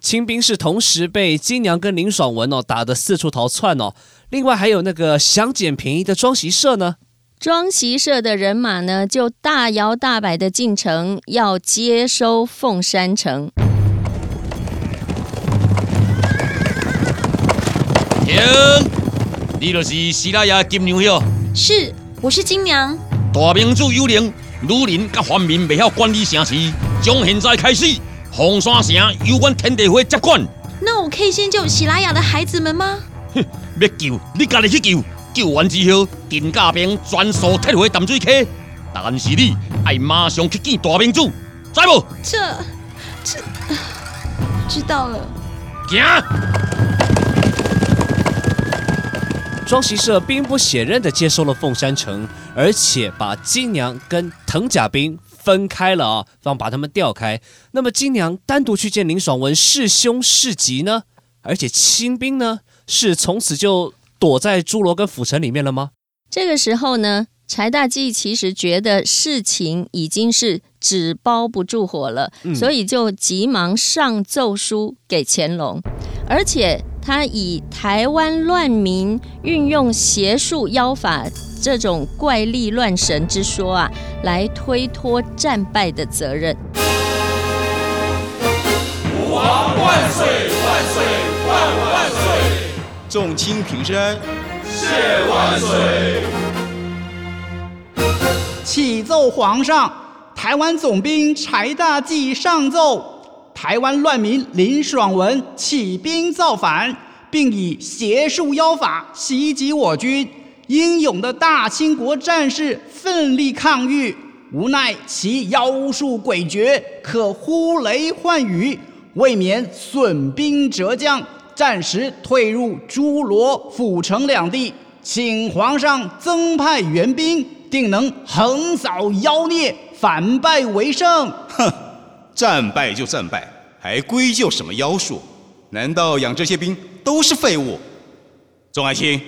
[SPEAKER 3] 清兵是同时被金娘跟林爽文哦打得四处逃窜哦，另外还有那个想捡便宜的庄习社呢，
[SPEAKER 5] 庄习社的人马呢就大摇大摆的进城，要接收凤山城。
[SPEAKER 20] 停！你就是希拉雅金娘哟？
[SPEAKER 13] 是，我是金娘。
[SPEAKER 20] 大明主有灵，女人甲官民未晓管理城市，从现在开始。红山城由阮天地会接管。
[SPEAKER 13] 那我可以先救喜拉雅的孩子们吗？
[SPEAKER 20] 哼，要救你家己去救。救完之后，金家兵专属铁回淡水溪。但是你爱马上去见大明主，知无？
[SPEAKER 13] 这这知道了。
[SPEAKER 20] 行。
[SPEAKER 3] 庄习社兵不血刃的接收了凤山城，而且把金娘跟藤甲兵。分开了啊，让把他们调开。那么金娘单独去见林爽文是凶是吉呢？而且清兵呢，是从此就躲在朱罗跟府城里面了吗？
[SPEAKER 5] 这个时候呢，柴大纪其实觉得事情已经是纸包不住火了，所以就急忙上奏书给乾隆，而且他以台湾乱民运用邪术妖法。这种怪力乱神之说啊，来推脱战败的责任。
[SPEAKER 24] 吾皇万岁万岁万万岁！
[SPEAKER 25] 众卿平身，
[SPEAKER 24] 谢万岁！
[SPEAKER 26] 启奏皇上，台湾总兵柴大纪上奏，台湾乱民林爽文起兵造反，并以邪术妖法袭击我军。英勇的大清国战士奋力抗御，无奈其妖术诡谲，可呼雷唤雨，未免损兵折将，暂时退入诸罗、府城两地，请皇上增派援兵，定能横扫妖孽，反败为胜。
[SPEAKER 25] 哼，战败就战败，还归咎什么妖术？难道养这些兵都是废物？众爱卿。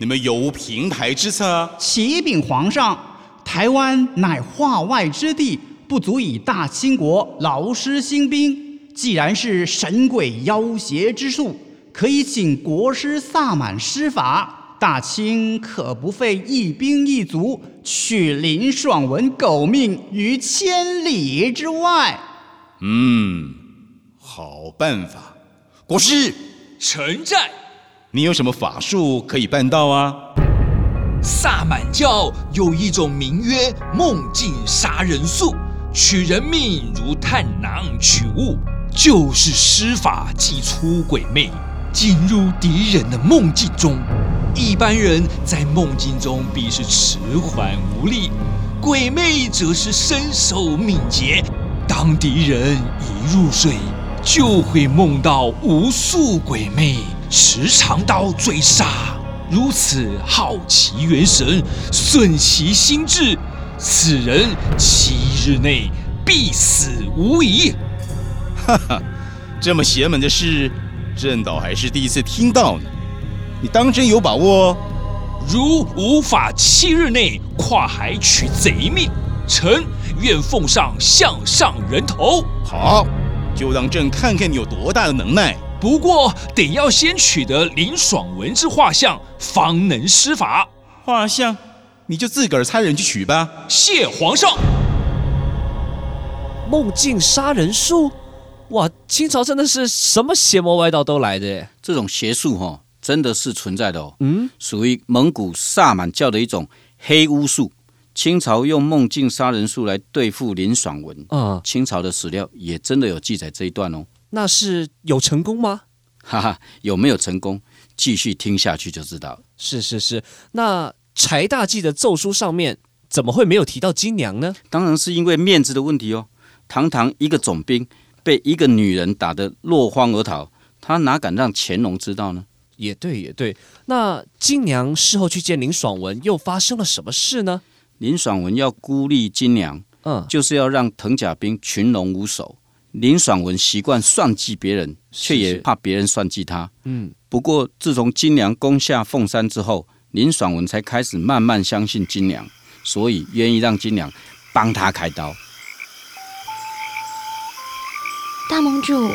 [SPEAKER 25] 你们有无平台之策？
[SPEAKER 26] 启禀皇上，台湾乃化外之地，不足以大清国劳师兴兵。既然是神鬼妖邪之术，可以请国师萨满施法，大清可不费一兵一卒，取林爽文狗命于千里之外。
[SPEAKER 25] 嗯，好办法。国师，
[SPEAKER 24] 臣在。
[SPEAKER 25] 你有什么法术可以办到啊？
[SPEAKER 24] 萨满教有一种名曰梦境杀人术，取人命如探囊取物，就是施法祭出鬼魅，进入敌人的梦境中。一般人在梦境中必是迟缓无力，鬼魅则是身手敏捷。当敌人一入睡，就会梦到无数鬼魅。持长刀追杀，如此好奇元神，顺其心智，此人七日内必死无疑。
[SPEAKER 25] 哈哈，这么邪门的事，朕倒还是第一次听到呢。你当真有把握？
[SPEAKER 24] 如无法七日内跨海取贼命，臣愿奉上项上人头。
[SPEAKER 25] 好，就让朕看看你有多大的能耐。
[SPEAKER 24] 不过得要先取得林爽文之画像，方能施法。
[SPEAKER 25] 画像，你就自个儿差人去取吧。
[SPEAKER 24] 谢皇上。
[SPEAKER 3] 梦境杀人术，哇！清朝真的是什么邪魔歪道都来的耶。
[SPEAKER 4] 这种邪术哈，真的是存在的哦。嗯，属于蒙古萨满教的一种黑巫术。清朝用梦境杀人术来对付林爽文。啊，清朝的史料也真的有记载这一段哦。
[SPEAKER 3] 那是有成功吗？
[SPEAKER 4] 哈哈，有没有成功？继续听下去就知道。
[SPEAKER 3] 是是是，那柴大记的奏书上面怎么会没有提到金娘呢？
[SPEAKER 4] 当然是因为面子的问题哦。堂堂一个总兵，被一个女人打得落荒而逃，他哪敢让乾隆知道呢？
[SPEAKER 3] 也对，也对。那金娘事后去见林爽文，又发生了什么事呢？
[SPEAKER 4] 林爽文要孤立金娘，嗯，就是要让藤甲兵群龙无首。林爽文习惯算计别人，却也怕别人算计他。嗯，不过自从金娘攻下凤山之后，林爽文才开始慢慢相信金娘，所以愿意让金娘帮他开刀。
[SPEAKER 13] 大盟主，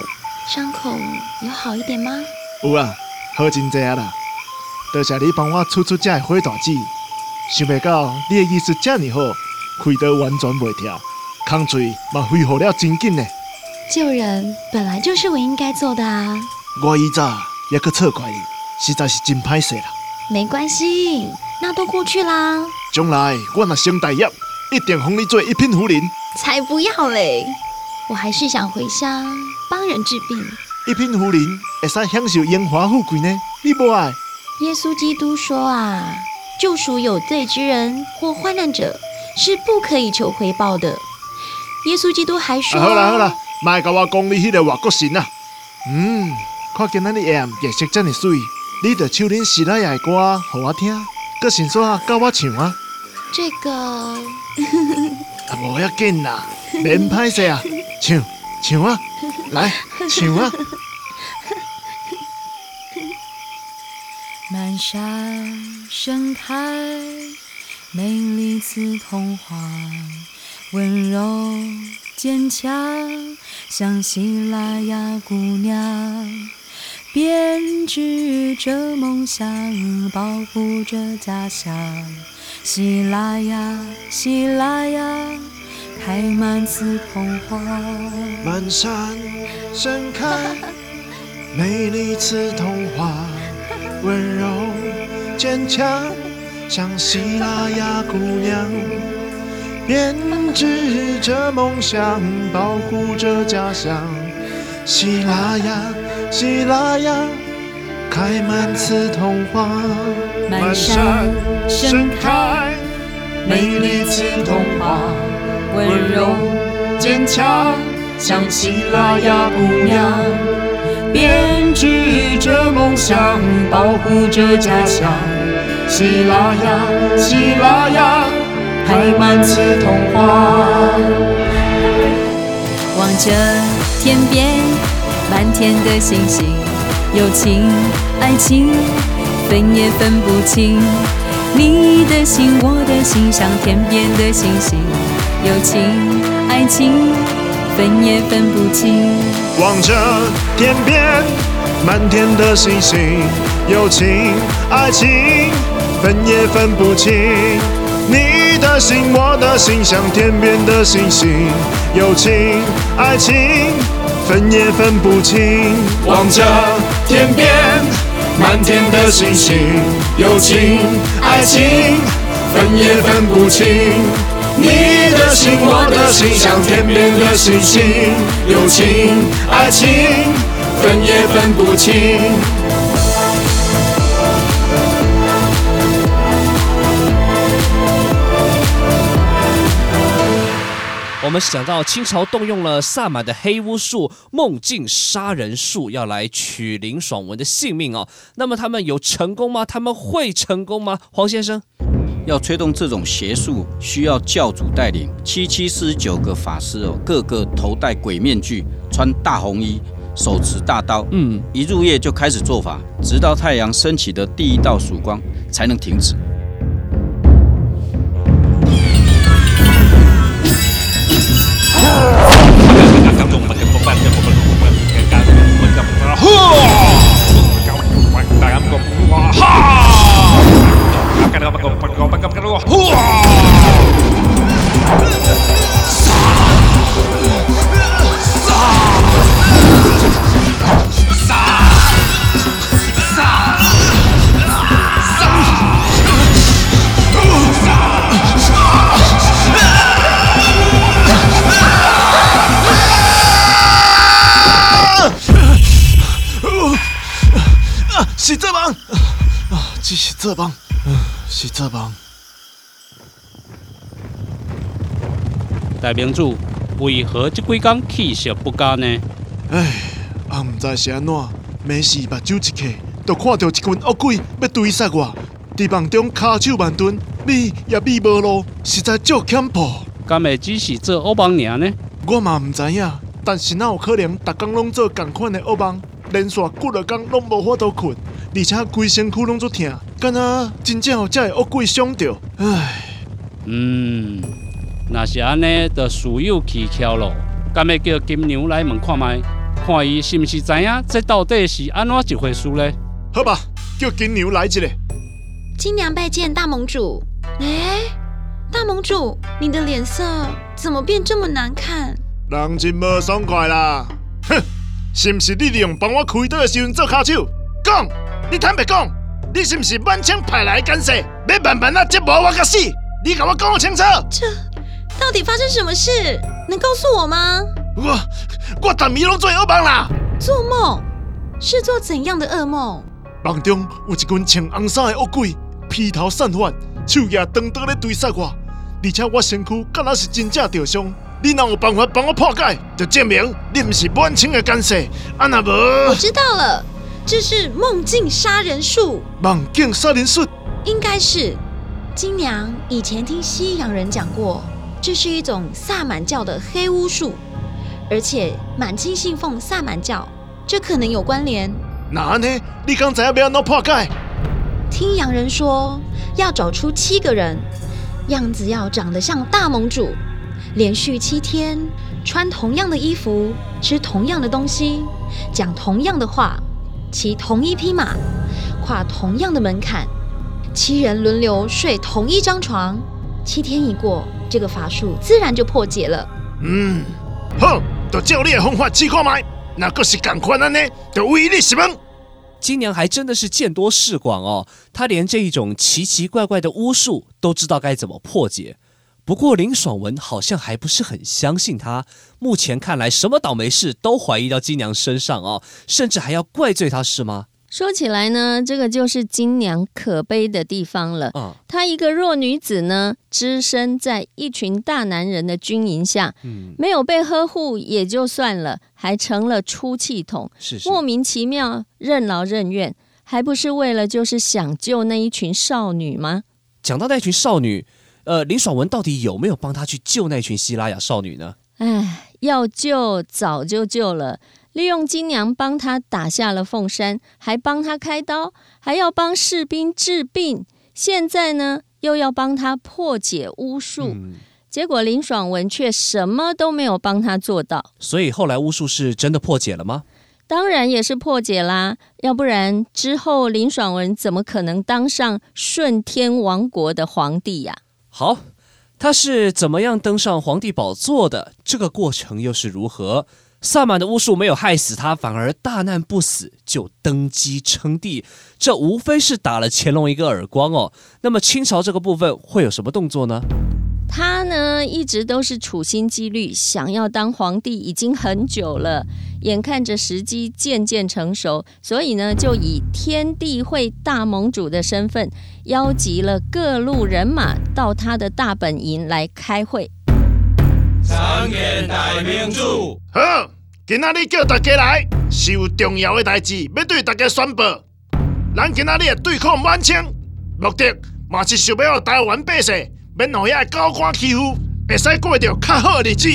[SPEAKER 13] 伤口有好一点吗？
[SPEAKER 18] 有啊，好真济啊啦！多谢你帮我出出这的火大剂，想不到你的意思这么好，开刀完全袂跳，空嘴嘛恢复了真紧呢。
[SPEAKER 13] 救人本来就是我应该做的啊！
[SPEAKER 18] 我以早也去错怪你，实在是真歹势啦。
[SPEAKER 13] 没关系，那都过去啦。
[SPEAKER 18] 将来我若成大业，一定封你做一品夫人。
[SPEAKER 13] 才不要嘞！我还是想回乡帮人治病。
[SPEAKER 18] 一品夫人会使享受荣华富贵呢？你不爱？
[SPEAKER 13] 耶稣基督说啊，救赎有罪之人或患难者是不可以求回报的。耶稣基督还说：
[SPEAKER 18] 好了好了，卖甲我讲你迄个外国神啊！嗯，看见咱的颜颜色这么水，你就唱恁希腊雅的歌给我听，搁先说教我唱啊。
[SPEAKER 13] 这个
[SPEAKER 18] 啊，无要紧啦，免歹势啊。唱唱啊，来唱啊！
[SPEAKER 12] 满山盛开美丽紫铜花，温柔坚强像希腊雅姑娘，编织着梦想，保护着家乡。希腊雅，希腊雅。开满紫铜花，
[SPEAKER 18] 满山盛开美丽紫铜花，温柔坚强像希腊雅姑娘，编织着梦想，保护着家乡。希腊雅，希腊雅，开满紫铜花，
[SPEAKER 12] 满山盛开美丽紫铜花。温柔坚强，像希腊雅姑娘，编织着梦想，保护着家乡。希腊雅，希腊雅，开满紫铜花。望着天边满天的星星，友情爱情分也分不清。你的心，我的心，像天边的星星。友情，爱情，分也分不清。
[SPEAKER 18] 望着天边满天的星星，友情，爱情，分也分不清。你的心，我的心，像天边的星星。友情，爱情，分也分不清。
[SPEAKER 12] 望着天边满天的星星，友情，爱情，分也分不清。你的心，我的心，像天边的星星，友情、爱情，分也分不清。
[SPEAKER 3] 我们想到清朝动用了萨满的黑巫术、梦境杀人术，要来取林爽文的性命哦。那么他们有成功吗？他们会成功吗？黄先生？
[SPEAKER 4] 要吹动这种邪术，需要教主带领七七四十九个法师哦，个个头戴鬼面具，穿大红衣，手持大刀，
[SPEAKER 3] 嗯，
[SPEAKER 4] 一入夜就开始做法，直到太阳升起的第一道曙光才能停止。
[SPEAKER 18] 是这帮。啊，只是这帮，是这帮。
[SPEAKER 19] 大明主，为何这几天气色不佳呢？
[SPEAKER 18] 唉，也毋知是安怎，没事目睭一开，就看到一群恶鬼要追杀我，伫梦中骹手万蹲，米也米无路，实在足欠谱。
[SPEAKER 19] 敢会只是做恶梦尔呢？
[SPEAKER 18] 我嘛毋知影，但是哪有可能，逐工拢做共款的恶梦，连续几落工拢无法度困，而且规身躯拢足痛，敢若真正有遮个恶鬼伤着。唉，
[SPEAKER 19] 嗯，若是安尼，就事有蹊跷咯。敢会叫金牛来问看卖，看伊是毋是知影这到底是安怎一回事呢？
[SPEAKER 18] 好吧，叫金牛来一个。
[SPEAKER 13] 金娘拜见大盟主。哎，大盟主，你的脸色怎么变这么难看？
[SPEAKER 18] 人真无爽快啦！哼，是毋是你利用帮我开刀的时阵做骹手？讲，你坦白讲，你是毋是满清派来的干涉，要慢慢啊折磨我到死？你甲我讲清楚！
[SPEAKER 13] 这到底发生什么事？能告诉我吗？
[SPEAKER 18] 我我逐暝拢做噩梦啦！
[SPEAKER 13] 做梦？是做怎样的噩梦？
[SPEAKER 18] 梦中有一群穿红衫的恶鬼，披头散发，手举长刀咧追杀我，而且我身躯敢若是真正受伤。你若有办法帮我破解，就证明你毋是满清的干涉。啊那无，
[SPEAKER 13] 我知道了，这是梦境杀人术。
[SPEAKER 18] 梦境杀人术，
[SPEAKER 13] 应该是金娘以前听西洋人讲过，这是一种萨满教的黑巫术，而且满清信奉萨满教，这可能有关联。
[SPEAKER 18] 那呢？你刚才要不要安怎破解？
[SPEAKER 13] 听洋人说，要找出七个人，样子要长得像大盟主，连续七天穿同样的衣服，吃同样的东西，讲同样的话，骑同一匹马，跨同样的门槛，七人轮流睡同一张床。七天一过，这个法术自然就破解了。
[SPEAKER 18] 嗯，好，就照你的方法试看卖。那个是共款的呢，就为你是问。
[SPEAKER 3] 金娘还真的是见多识广哦，她连这一种奇奇怪怪的巫术都知道该怎么破解。不过林爽文好像还不是很相信她，目前看来什么倒霉事都怀疑到金娘身上哦，甚至还要怪罪她，是吗？
[SPEAKER 5] 说起来呢，这个就是金娘可悲的地方了。
[SPEAKER 3] 啊，
[SPEAKER 5] 她一个弱女子呢，只身在一群大男人的军营下，
[SPEAKER 3] 嗯，
[SPEAKER 5] 没有被呵护也就算了，还成了出气筒，
[SPEAKER 3] 是是
[SPEAKER 5] 莫名其妙任劳任怨，还不是为了就是想救那一群少女吗？
[SPEAKER 3] 讲到那群少女，呃，林爽文到底有没有帮她去救那群希拉雅少女呢？
[SPEAKER 5] 唉，要救早就救了。利用金娘帮他打下了凤山，还帮他开刀，还要帮士兵治病。现在呢，又要帮他破解巫术。
[SPEAKER 3] 嗯，
[SPEAKER 5] 结果林爽文却什么都没有帮他做到。
[SPEAKER 3] 所以后来巫术是真的破解了吗？
[SPEAKER 5] 当然也是破解啦，要不然之后林爽文怎么可能当上顺天王国的皇帝呀、
[SPEAKER 3] 好，他是怎么样登上皇帝宝座的？这个过程又是如何？萨满的巫术没有害死他，反而大难不死，就登基称帝。这无非是打了乾隆一个耳光哦。那么清朝这个部分会有什么动作呢？
[SPEAKER 5] 他呢，一直都是处心积虑想要当皇帝，已经很久了。眼看着时机渐渐成熟，所以呢，就以天地会大盟主的身份，邀集了各路人马到他的大本营来开会。
[SPEAKER 14] 参见大明主。
[SPEAKER 18] 好，今仔日叫大家来，是有重要的代志要对大家宣布。咱今仔日会对抗满清，目的嘛是想要台湾百姓免互遐高官欺负，会使过着较好的日子。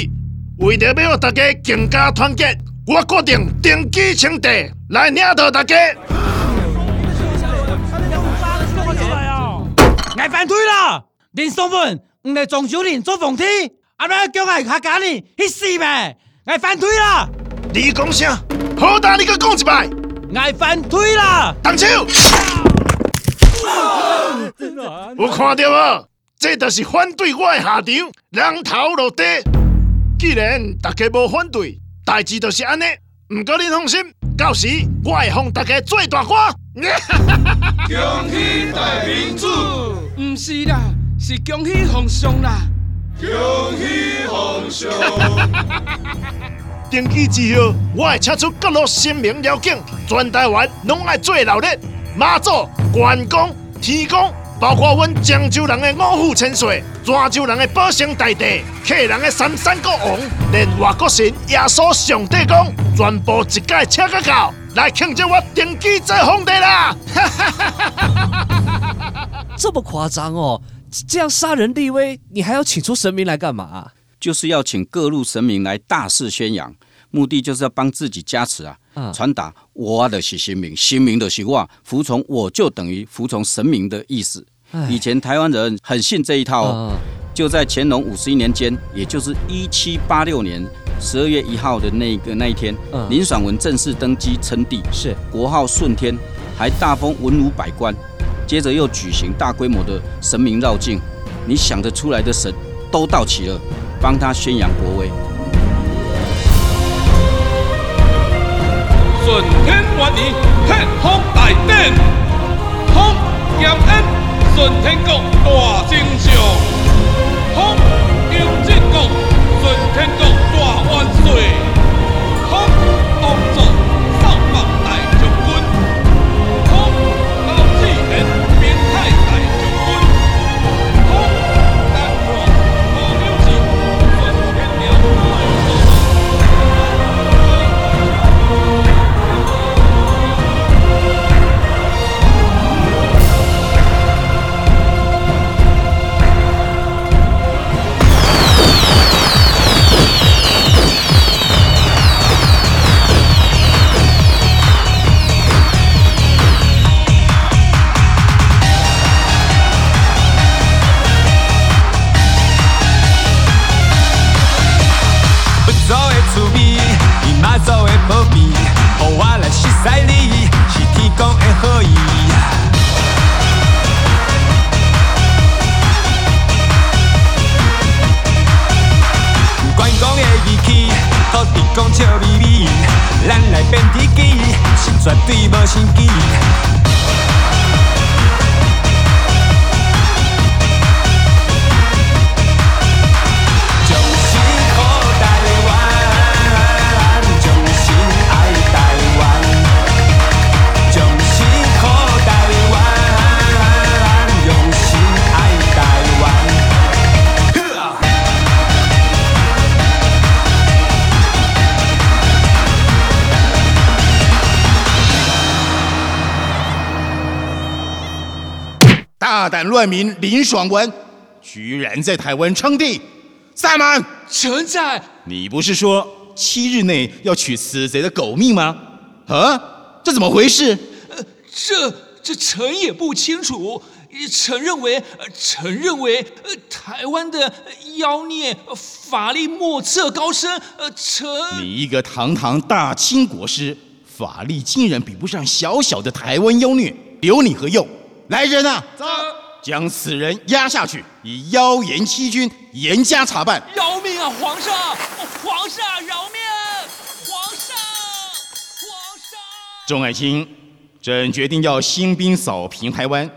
[SPEAKER 18] 为着要让大家更加团结，我决定登基称帝，来领导大家。
[SPEAKER 7] 我反对了！林松文，唔系庄小林做奉天，阿妈叫我客家人去死咩？我反对了！
[SPEAKER 18] 你讲啥？好大，你搁讲一摆！
[SPEAKER 7] 我反推啦！
[SPEAKER 18] 动手！有看到无？这就是反对我的下场，人头落地。既然大家无反对，代志就是安尼。唔过你放心，到时我会帮大家做大官。
[SPEAKER 27] 恭喜大民主！唔是啦，是恭喜皇上啦！恭喜皇上！
[SPEAKER 18] 登基之后，我会请出各路神明妖精，全台湾拢爱做闹热。妈祖、关公、天公，包括阮漳州人的五虎千岁、泉州人的保生大帝、客人的三山国王，连外国神耶稣上帝公，全部一概请个到来庆祝我登基做皇帝啦！
[SPEAKER 3] 这么夸张哦？这样杀人立威，你还要请出神明来干嘛？
[SPEAKER 4] 就是要请各路神明来大肆宣扬，目的就是要帮自己加持啊，传达我的是神明，神明的是我，服从我就等于服从神明的意思。以前台湾人很信这一套哦。就在乾隆五十一年间，也就是一七八六年十二月一号的那个那一天，林爽文正式登基称帝，
[SPEAKER 3] 是
[SPEAKER 4] 国号顺天，还大封文武百官。接着又举行大规模的神明绕境，你想得出来的神都到齐了。帮他宣扬国威。
[SPEAKER 27] 顺天万年，天风大典，
[SPEAKER 25] 乱民林爽文，居然在台湾称帝，萨满
[SPEAKER 24] 臣在。
[SPEAKER 25] 你不是说七日内要取此贼的狗命吗？啊，这怎么回事？
[SPEAKER 24] 这这臣也不清楚。臣认为，臣认为，呃，台湾的妖孽法力莫测高深。呃，臣
[SPEAKER 25] 你一个堂堂大清国师，法力竟然比不上小小的台湾妖孽，留你何用？来人啊，
[SPEAKER 24] 走，
[SPEAKER 25] 将此人押下去，以妖言欺君，严加查办。
[SPEAKER 24] 饶命啊，皇上！皇上饶命！皇上！
[SPEAKER 25] 皇上众爱卿，朕决定要兴兵扫平台湾，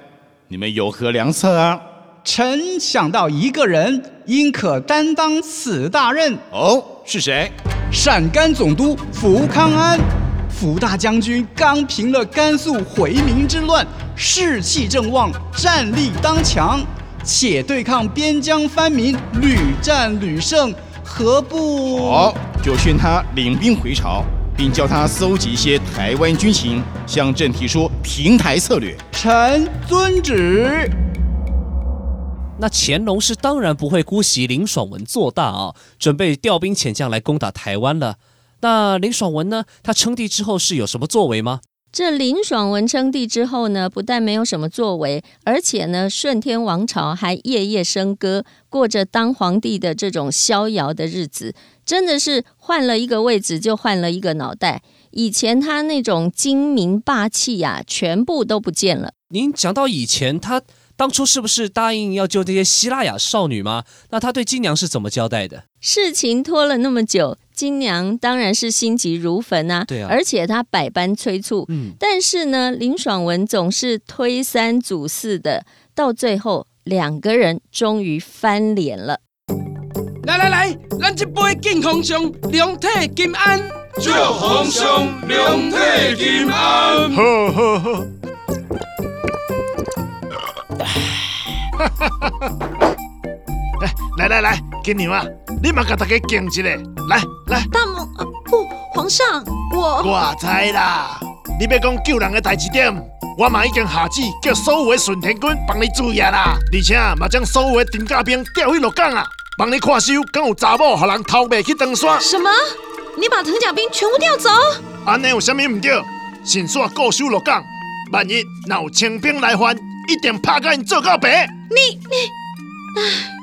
[SPEAKER 25] 你们有何良策啊？
[SPEAKER 26] 臣想到一个人，应可担当此大任。
[SPEAKER 25] 哦，是谁？
[SPEAKER 26] 陕甘总督福康安。福大将军刚平了甘肃回民之乱，士气正旺，战力当强，且对抗边疆藩民屡战屡胜，何不？
[SPEAKER 25] 好，就训他领兵回朝，并叫他搜集一些台湾军情，向朕提出平台策略。
[SPEAKER 26] 臣遵旨。
[SPEAKER 3] 那乾隆是当然不会姑息林爽文做大啊，准备调兵遣将来攻打台湾了。那林爽文呢？他称帝之后是有什么作为吗？
[SPEAKER 5] 这林爽文称帝之后呢，不但没有什么作为，而且呢，顺天王朝还夜夜笙歌，过着当皇帝的这种逍遥的日子，真的是换了一个位置就换了一个脑袋。以前他那种精明霸气呀，全部都不见了。
[SPEAKER 3] 您讲到以前，他当初是不是答应要救这些希腊雅少女吗？那他对金娘是怎么交代的？
[SPEAKER 5] 事情拖了那么久。新娘当然是心急如焚啊，
[SPEAKER 3] 对啊，
[SPEAKER 5] 而且她百般催促，嗯，但是呢，林爽文总是推三阻四的，到最后两个人终于翻脸了。
[SPEAKER 7] 来来来，咱这杯敬皇上两体金安，
[SPEAKER 27] 祝皇上两体金安。
[SPEAKER 18] 好好好。来来来，金娘啊，你嘛甲大家敬一下，来来。
[SPEAKER 13] 大母不，皇上，我
[SPEAKER 18] 我知啦，你要讲救人的代志点，我嘛已经下旨叫所有的顺天军帮你注意啦，而且嘛将所有的丁甲兵调去鹿港啊，帮你看守，敢有查某互人偷卖去登山。
[SPEAKER 13] 什么？你把藤甲兵全部调走？
[SPEAKER 18] 安尼有啥物唔对？先煞固守鹿港，万一若有清兵来犯，一定拍甲因做到白。
[SPEAKER 13] 你你，唉。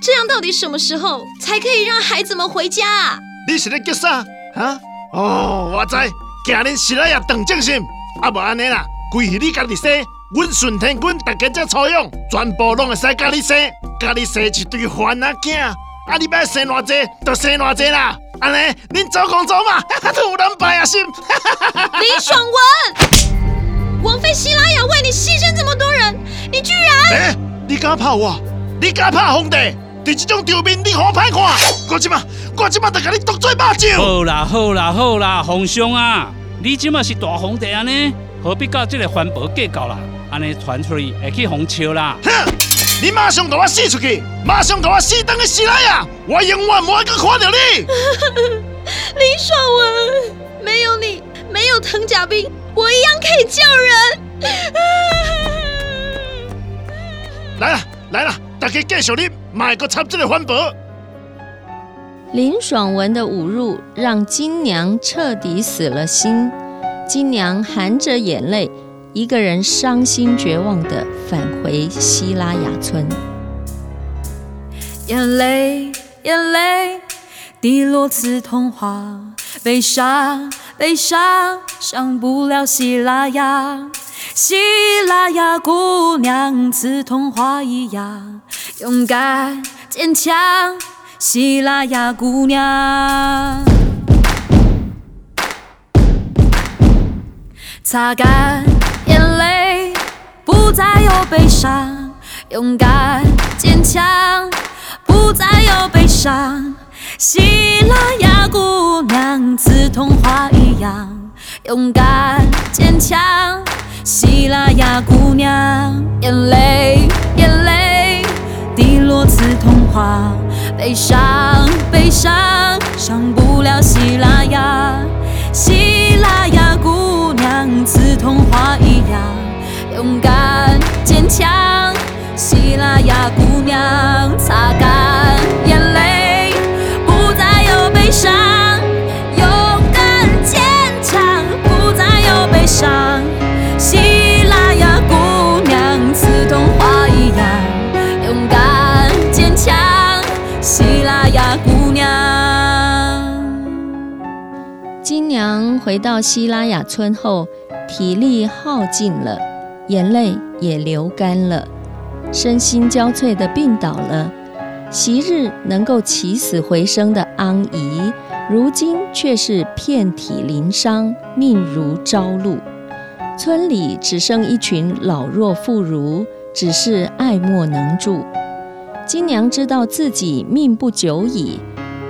[SPEAKER 13] 这样到底什么时候才可以让孩子们回家？
[SPEAKER 18] 啊你是咧叫啥？啊？哦，我知，惊恁是来也等正心，啊无安尼啦，规是你家己生，阮顺天君大家才采用，全部拢会使家己生，家己生一堆烦啊囝，啊你要生偌济就生偌济啦，安尼恁走工走嘛，有人败啊心。
[SPEAKER 13] 李爽文，王妃希拉雅为你牺牲这么多人，你居然……
[SPEAKER 18] 哎，你敢怕我？你敢怕皇帝？在这种场面，你好歹看，我即马，我即马就甲你剁做肉酱。
[SPEAKER 19] 好啦，好啦，好啦，皇上啊，你即马是大皇帝啊呢，何必搞这个环保计较啦？安尼传出去会去红笑啦。
[SPEAKER 18] 哼！你马上给我死出去，马上给我死等个死来啊！我永远不会再看到你。
[SPEAKER 13] 林爽文，没有你，没有藤甲兵，我一样可以救
[SPEAKER 18] 人。来了，来了。大家继续你，买个插这个环保。
[SPEAKER 5] 林爽文的侮辱让金娘彻底死了心，金娘含着眼泪，一个人伤心绝望的返回希拉雅村。
[SPEAKER 12] 眼泪，眼泪，滴落刺痛花，悲伤，悲伤，上不了希拉雅。希拉雅姑娘，似童话一样勇敢坚强。希拉雅姑娘，擦干眼泪，不再有悲伤。勇敢坚强，不再有悲伤。希拉雅姑娘，似童话一样勇敢坚强。希拉雅姑娘，眼泪，眼泪，滴落似童话，悲伤，悲伤，上不了希拉雅。希拉雅姑娘，似童话一样，勇敢坚强。希拉雅姑娘，擦干
[SPEAKER 5] 回到希拉雅村后，体力耗尽了，眼泪也流干了，身心交瘁的病倒了。昔日能够起死回生的安姨，如今却是遍体鳞伤，命如朝露。村里只剩一群老弱妇孺，只是爱莫能助。金娘知道自己命不久矣，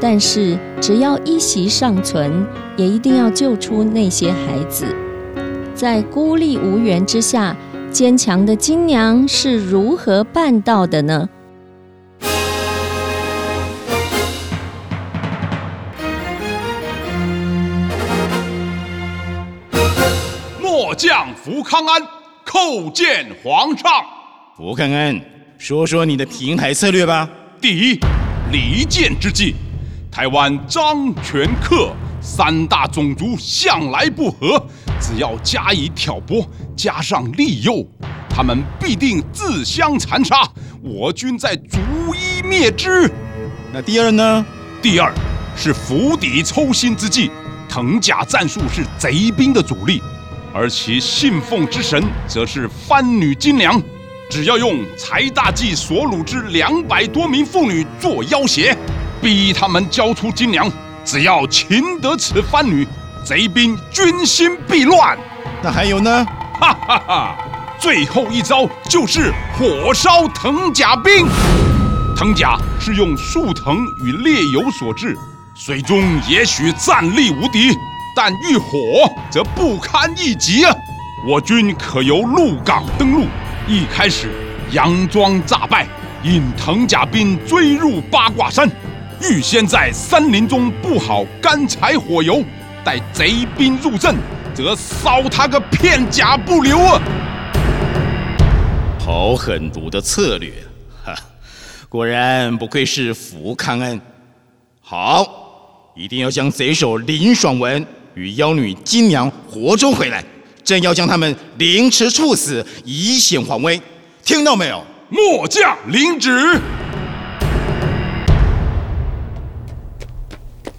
[SPEAKER 5] 但是只要一息尚存，也一定要救出那些孩子。在孤立无援之下，坚强的金娘是如何办到的呢？
[SPEAKER 27] 末将福康安叩见皇上。
[SPEAKER 25] 福康安，说说你的平台策略吧。
[SPEAKER 27] 第一，离间之计。台湾张全克三大种族向来不和，只要加以挑拨，加上利诱，他们必定自相残杀，我军再逐一灭之。
[SPEAKER 25] 那第二呢？
[SPEAKER 27] 第二是釜底抽薪之计，藤甲战术是贼兵的主力，而其信奉之神则是番女金娘。只要用柴大纪所掳之两百多名妇女做要挟，逼他们交出金娘，只要擒得此番女，贼兵军心必乱。
[SPEAKER 25] 那还有呢？
[SPEAKER 27] 哈哈哈！最后一招就是火烧藤甲兵。藤甲是用树藤与烈油所制，水中也许战力无敌，但遇火则不堪一击啊！我军可由鹿港登陆。一开始佯装诈败，引藤甲兵追入八卦山，预先在山林中布好干柴火油，待贼兵入阵，则烧他个片甲不留啊！
[SPEAKER 25] 好狠毒的策略，哈！果然不愧是福康恩。好，一定要将贼首林爽文与妖女金娘活捉回来。朕要将他们凌迟处死，以显皇威，听到没有？
[SPEAKER 27] 末将领旨。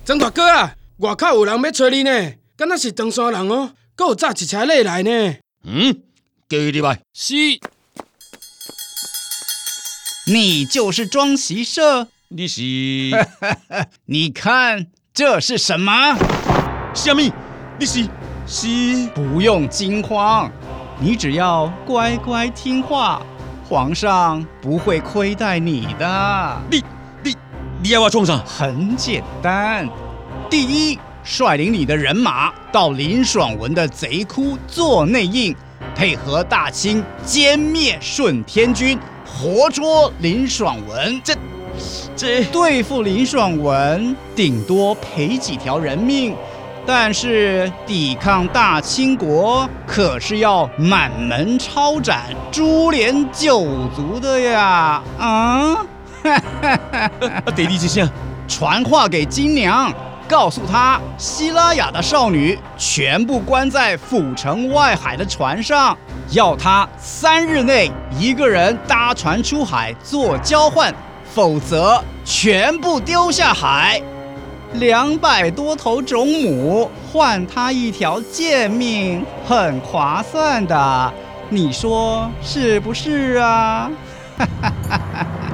[SPEAKER 28] 曾大哥啊，外口有人要找你呢，敢若是唐山人哦，搁有载一车礼来呢。
[SPEAKER 20] 嗯，叫伊入来。
[SPEAKER 28] 是。
[SPEAKER 26] 你就是庄习社？
[SPEAKER 20] 你是？
[SPEAKER 26] 你看这是什么？
[SPEAKER 20] 什么？你是？是，
[SPEAKER 26] 不用惊慌，你只要乖乖听话，皇上不会亏待你的。
[SPEAKER 20] 你、你、你要我做啥？
[SPEAKER 26] 很简单，第一，率领你的人马到林爽文的贼窟做内应，配合大清歼灭顺天军，活捉林爽文。
[SPEAKER 20] 这、这
[SPEAKER 26] 对付林爽文，顶多赔几条人命。但是抵抗大清国可是要满门抄斩、株连九族的呀！啊，
[SPEAKER 20] 得力之相，
[SPEAKER 26] 传话给金娘，告诉她希拉雅的少女全部关在府城外海的船上，要她三日内一个人搭船出海做交换，否则全部丢下海。两百多头种母换他一条贱命，很划算的，你说是不是啊？
[SPEAKER 7] 兵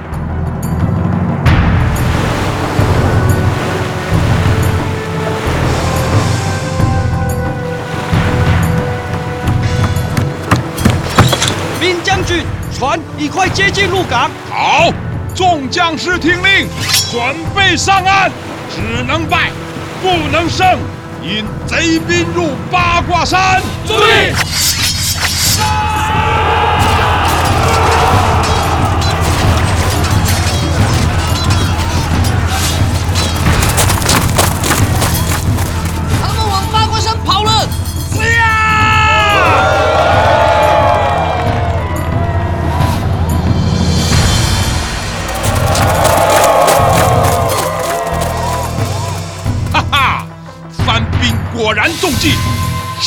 [SPEAKER 7] 船已快接近鹿港。
[SPEAKER 27] 好，众将士听令，准备上岸。只能败，不能胜。引贼兵入八卦山，
[SPEAKER 7] 注意！
[SPEAKER 27] 果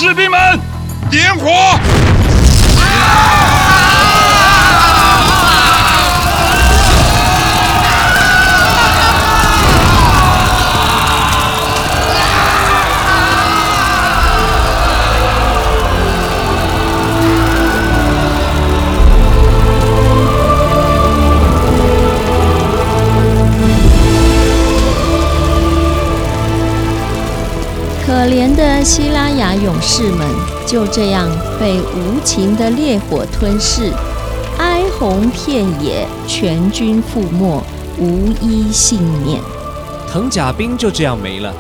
[SPEAKER 27] 士兵们点火！
[SPEAKER 5] 希拉雅勇士们就这样被无情的烈火吞噬，哀鸿遍野，全军覆没，无一幸免。
[SPEAKER 3] 藤甲兵就这样没了。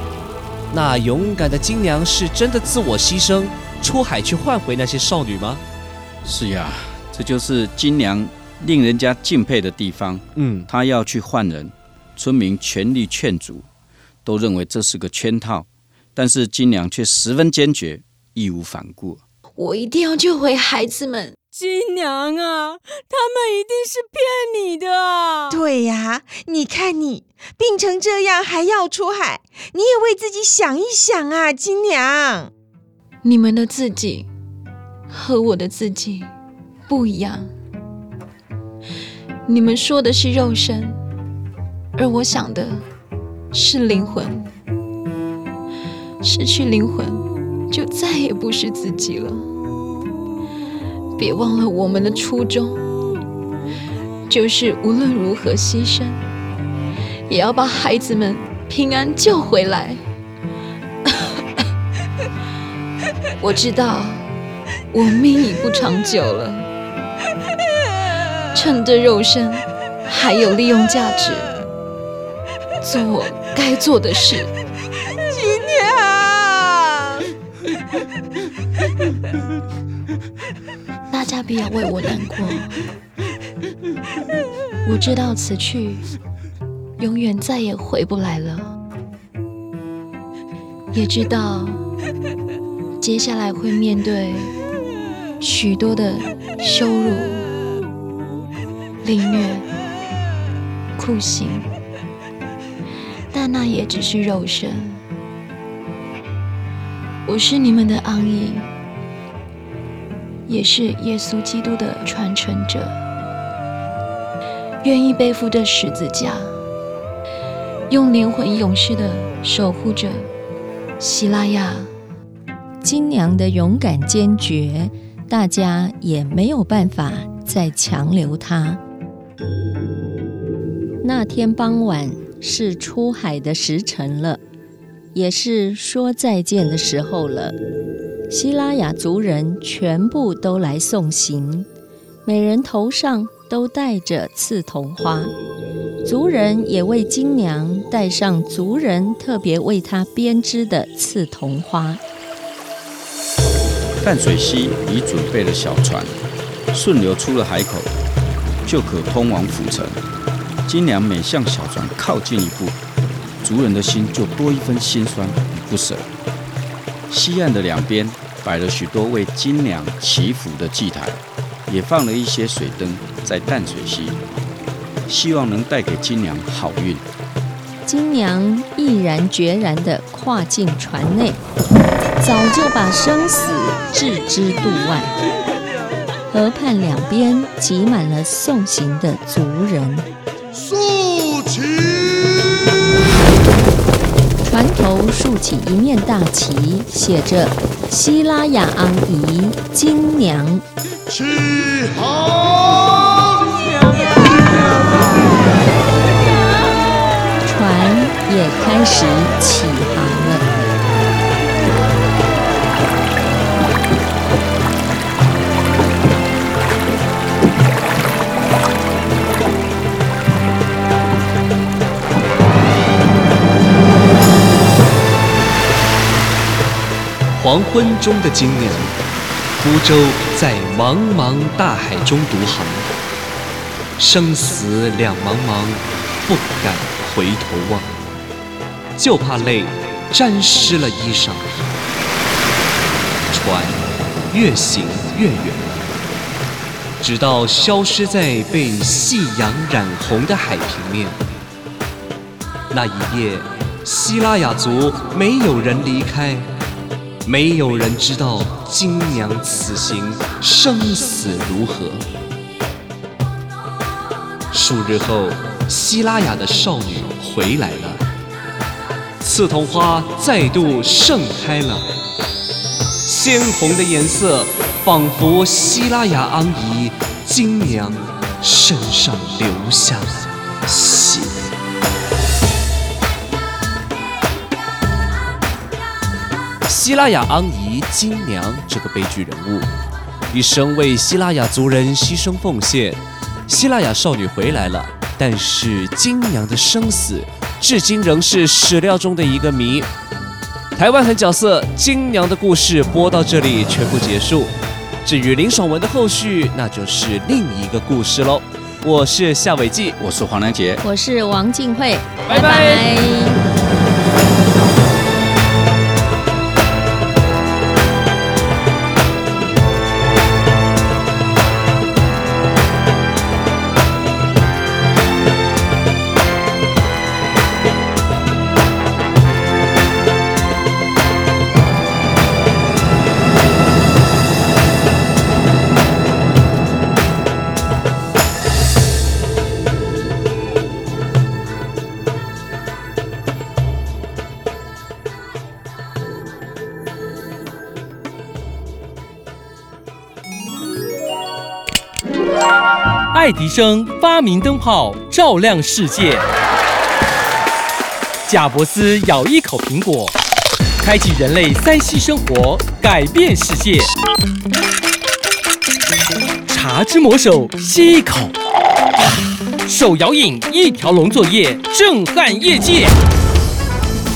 [SPEAKER 3] 那勇敢的金娘是真的自我牺牲，出海去换回那些少女吗？
[SPEAKER 4] 是呀，这就是金娘令人家敬佩的地方。
[SPEAKER 3] 嗯，
[SPEAKER 4] 她要去换人，村民全力劝阻，都认为这是个圈套。但是金娘却十分坚决，义无反顾。
[SPEAKER 13] 我一定要救回孩子们，
[SPEAKER 29] 金娘啊，他们一定是骗你的啊！
[SPEAKER 15] 对呀，你看你病成这样还要出海，你也为自己想一想啊，金娘。
[SPEAKER 12] 你们的自己和我的自己不一样。你们说的是肉身，而我想的是灵魂。失去灵魂，就再也不是自己了。别忘了我们的初衷，就是无论如何牺牲，也要把孩子们平安救回来。我知道我命已不长久了，趁着肉身还有利用价值，做我该做的事。大家不要为我难过，我知道此去永远再也回不来了，也知道接下来会面对许多的羞辱、凌虐、酷刑，但那也只是肉身。我是你们的安逸。也是耶稣基督的传承者，愿意背负着十字架，用灵魂勇士的守护着希拉亚
[SPEAKER 5] 金娘的勇敢坚决，大家也没有办法再强留她。那天傍晚是出海的时辰了，也是说再见的时候了。希拉雅族人全部都来送行，每人头上都戴着刺桐花，族人也为金娘戴上族人特别为她编织的刺桐花。
[SPEAKER 4] 淡水溪已准备了小船，顺流出了海口，就可通往府城。金娘每向小船靠近一步，族人的心就多一分心酸与不舍。西岸的两边摆了许多为金娘祈福的祭台，也放了一些水灯在淡水溪，希望能带给金娘好运。
[SPEAKER 5] 金娘毅然决然地跨进船内，早就把生死置之度外。河畔两边挤满了送行的族人。
[SPEAKER 30] 竖起。
[SPEAKER 5] 起一面大旗，写着“希拉雅昂姨金娘”。
[SPEAKER 30] 起航！
[SPEAKER 5] 船也开始起
[SPEAKER 31] 黄昏中的金娘，孤舟在茫茫大海中独航，生死两茫茫，不敢回头望，就怕泪沾湿了衣裳。船越行越远，直到消失在被夕阳染红的海平面。那一夜，希拉雅族没有人离开。没有人知道金娘此行生死如何。数日后，希拉雅的少女回来了，刺桐花再度盛开了，鲜红的颜色仿佛希拉雅安姨金娘身上留下。希拉雅安姨金娘这个悲剧人物，一生为希拉雅族人牺牲奉献。希拉雅少女回来了，但是金娘的生死至今仍是史料中的一个谜。台湾很角色，金娘的故事播到这里全部结束。至于林爽文的后续，那就是另一个故事喽。我是夏伟记，
[SPEAKER 4] 我是黄良杰，
[SPEAKER 5] 我是王静慧，
[SPEAKER 31] 拜拜。
[SPEAKER 32] 爱迪生发明灯泡，照亮世界。贾伯斯咬一口苹果，开启人类三 C 生活，改变世界。茶之魔手吸一口，手摇饮一条龙作业，震撼业界。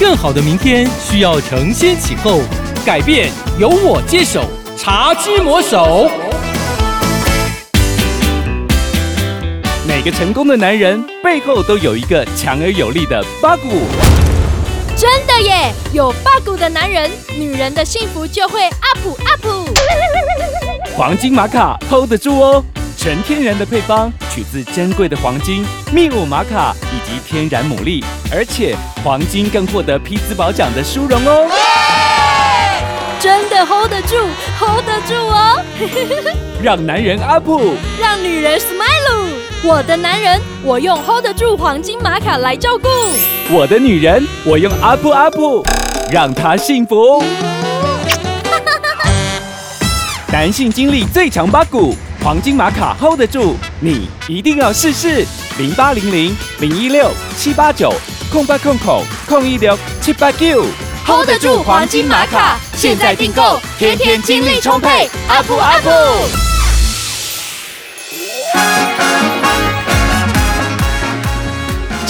[SPEAKER 32] 更好的明天需要承先启后，改变由我接手。茶之魔手，
[SPEAKER 33] 每个成功的男人背后都有一个强而有力的八股。
[SPEAKER 29] 真的耶，有八股的男人，女人的幸福就会 up up。
[SPEAKER 33] 黄金玛卡 hold 得住哦，纯天然的配方，取自珍贵的黄金、秘鲁玛卡以及天然牡蛎，而且黄金更获得匹兹堡奖的殊荣哦。
[SPEAKER 29] 真的 hold 得住，hold 得住哦！
[SPEAKER 33] 让男人 up，
[SPEAKER 29] 让女人 smile。我的男人，我用 hold 得住黄金玛卡来照顾；
[SPEAKER 33] 我的女人，我用阿布阿布让她幸福。男性精力最强八股，黄金玛卡 hold 得住，你一定要试试。零八零零零一六七八九空八空口空一六七八九。
[SPEAKER 29] hold 得住黄金玛卡，现在订购，天天精力充沛，up up。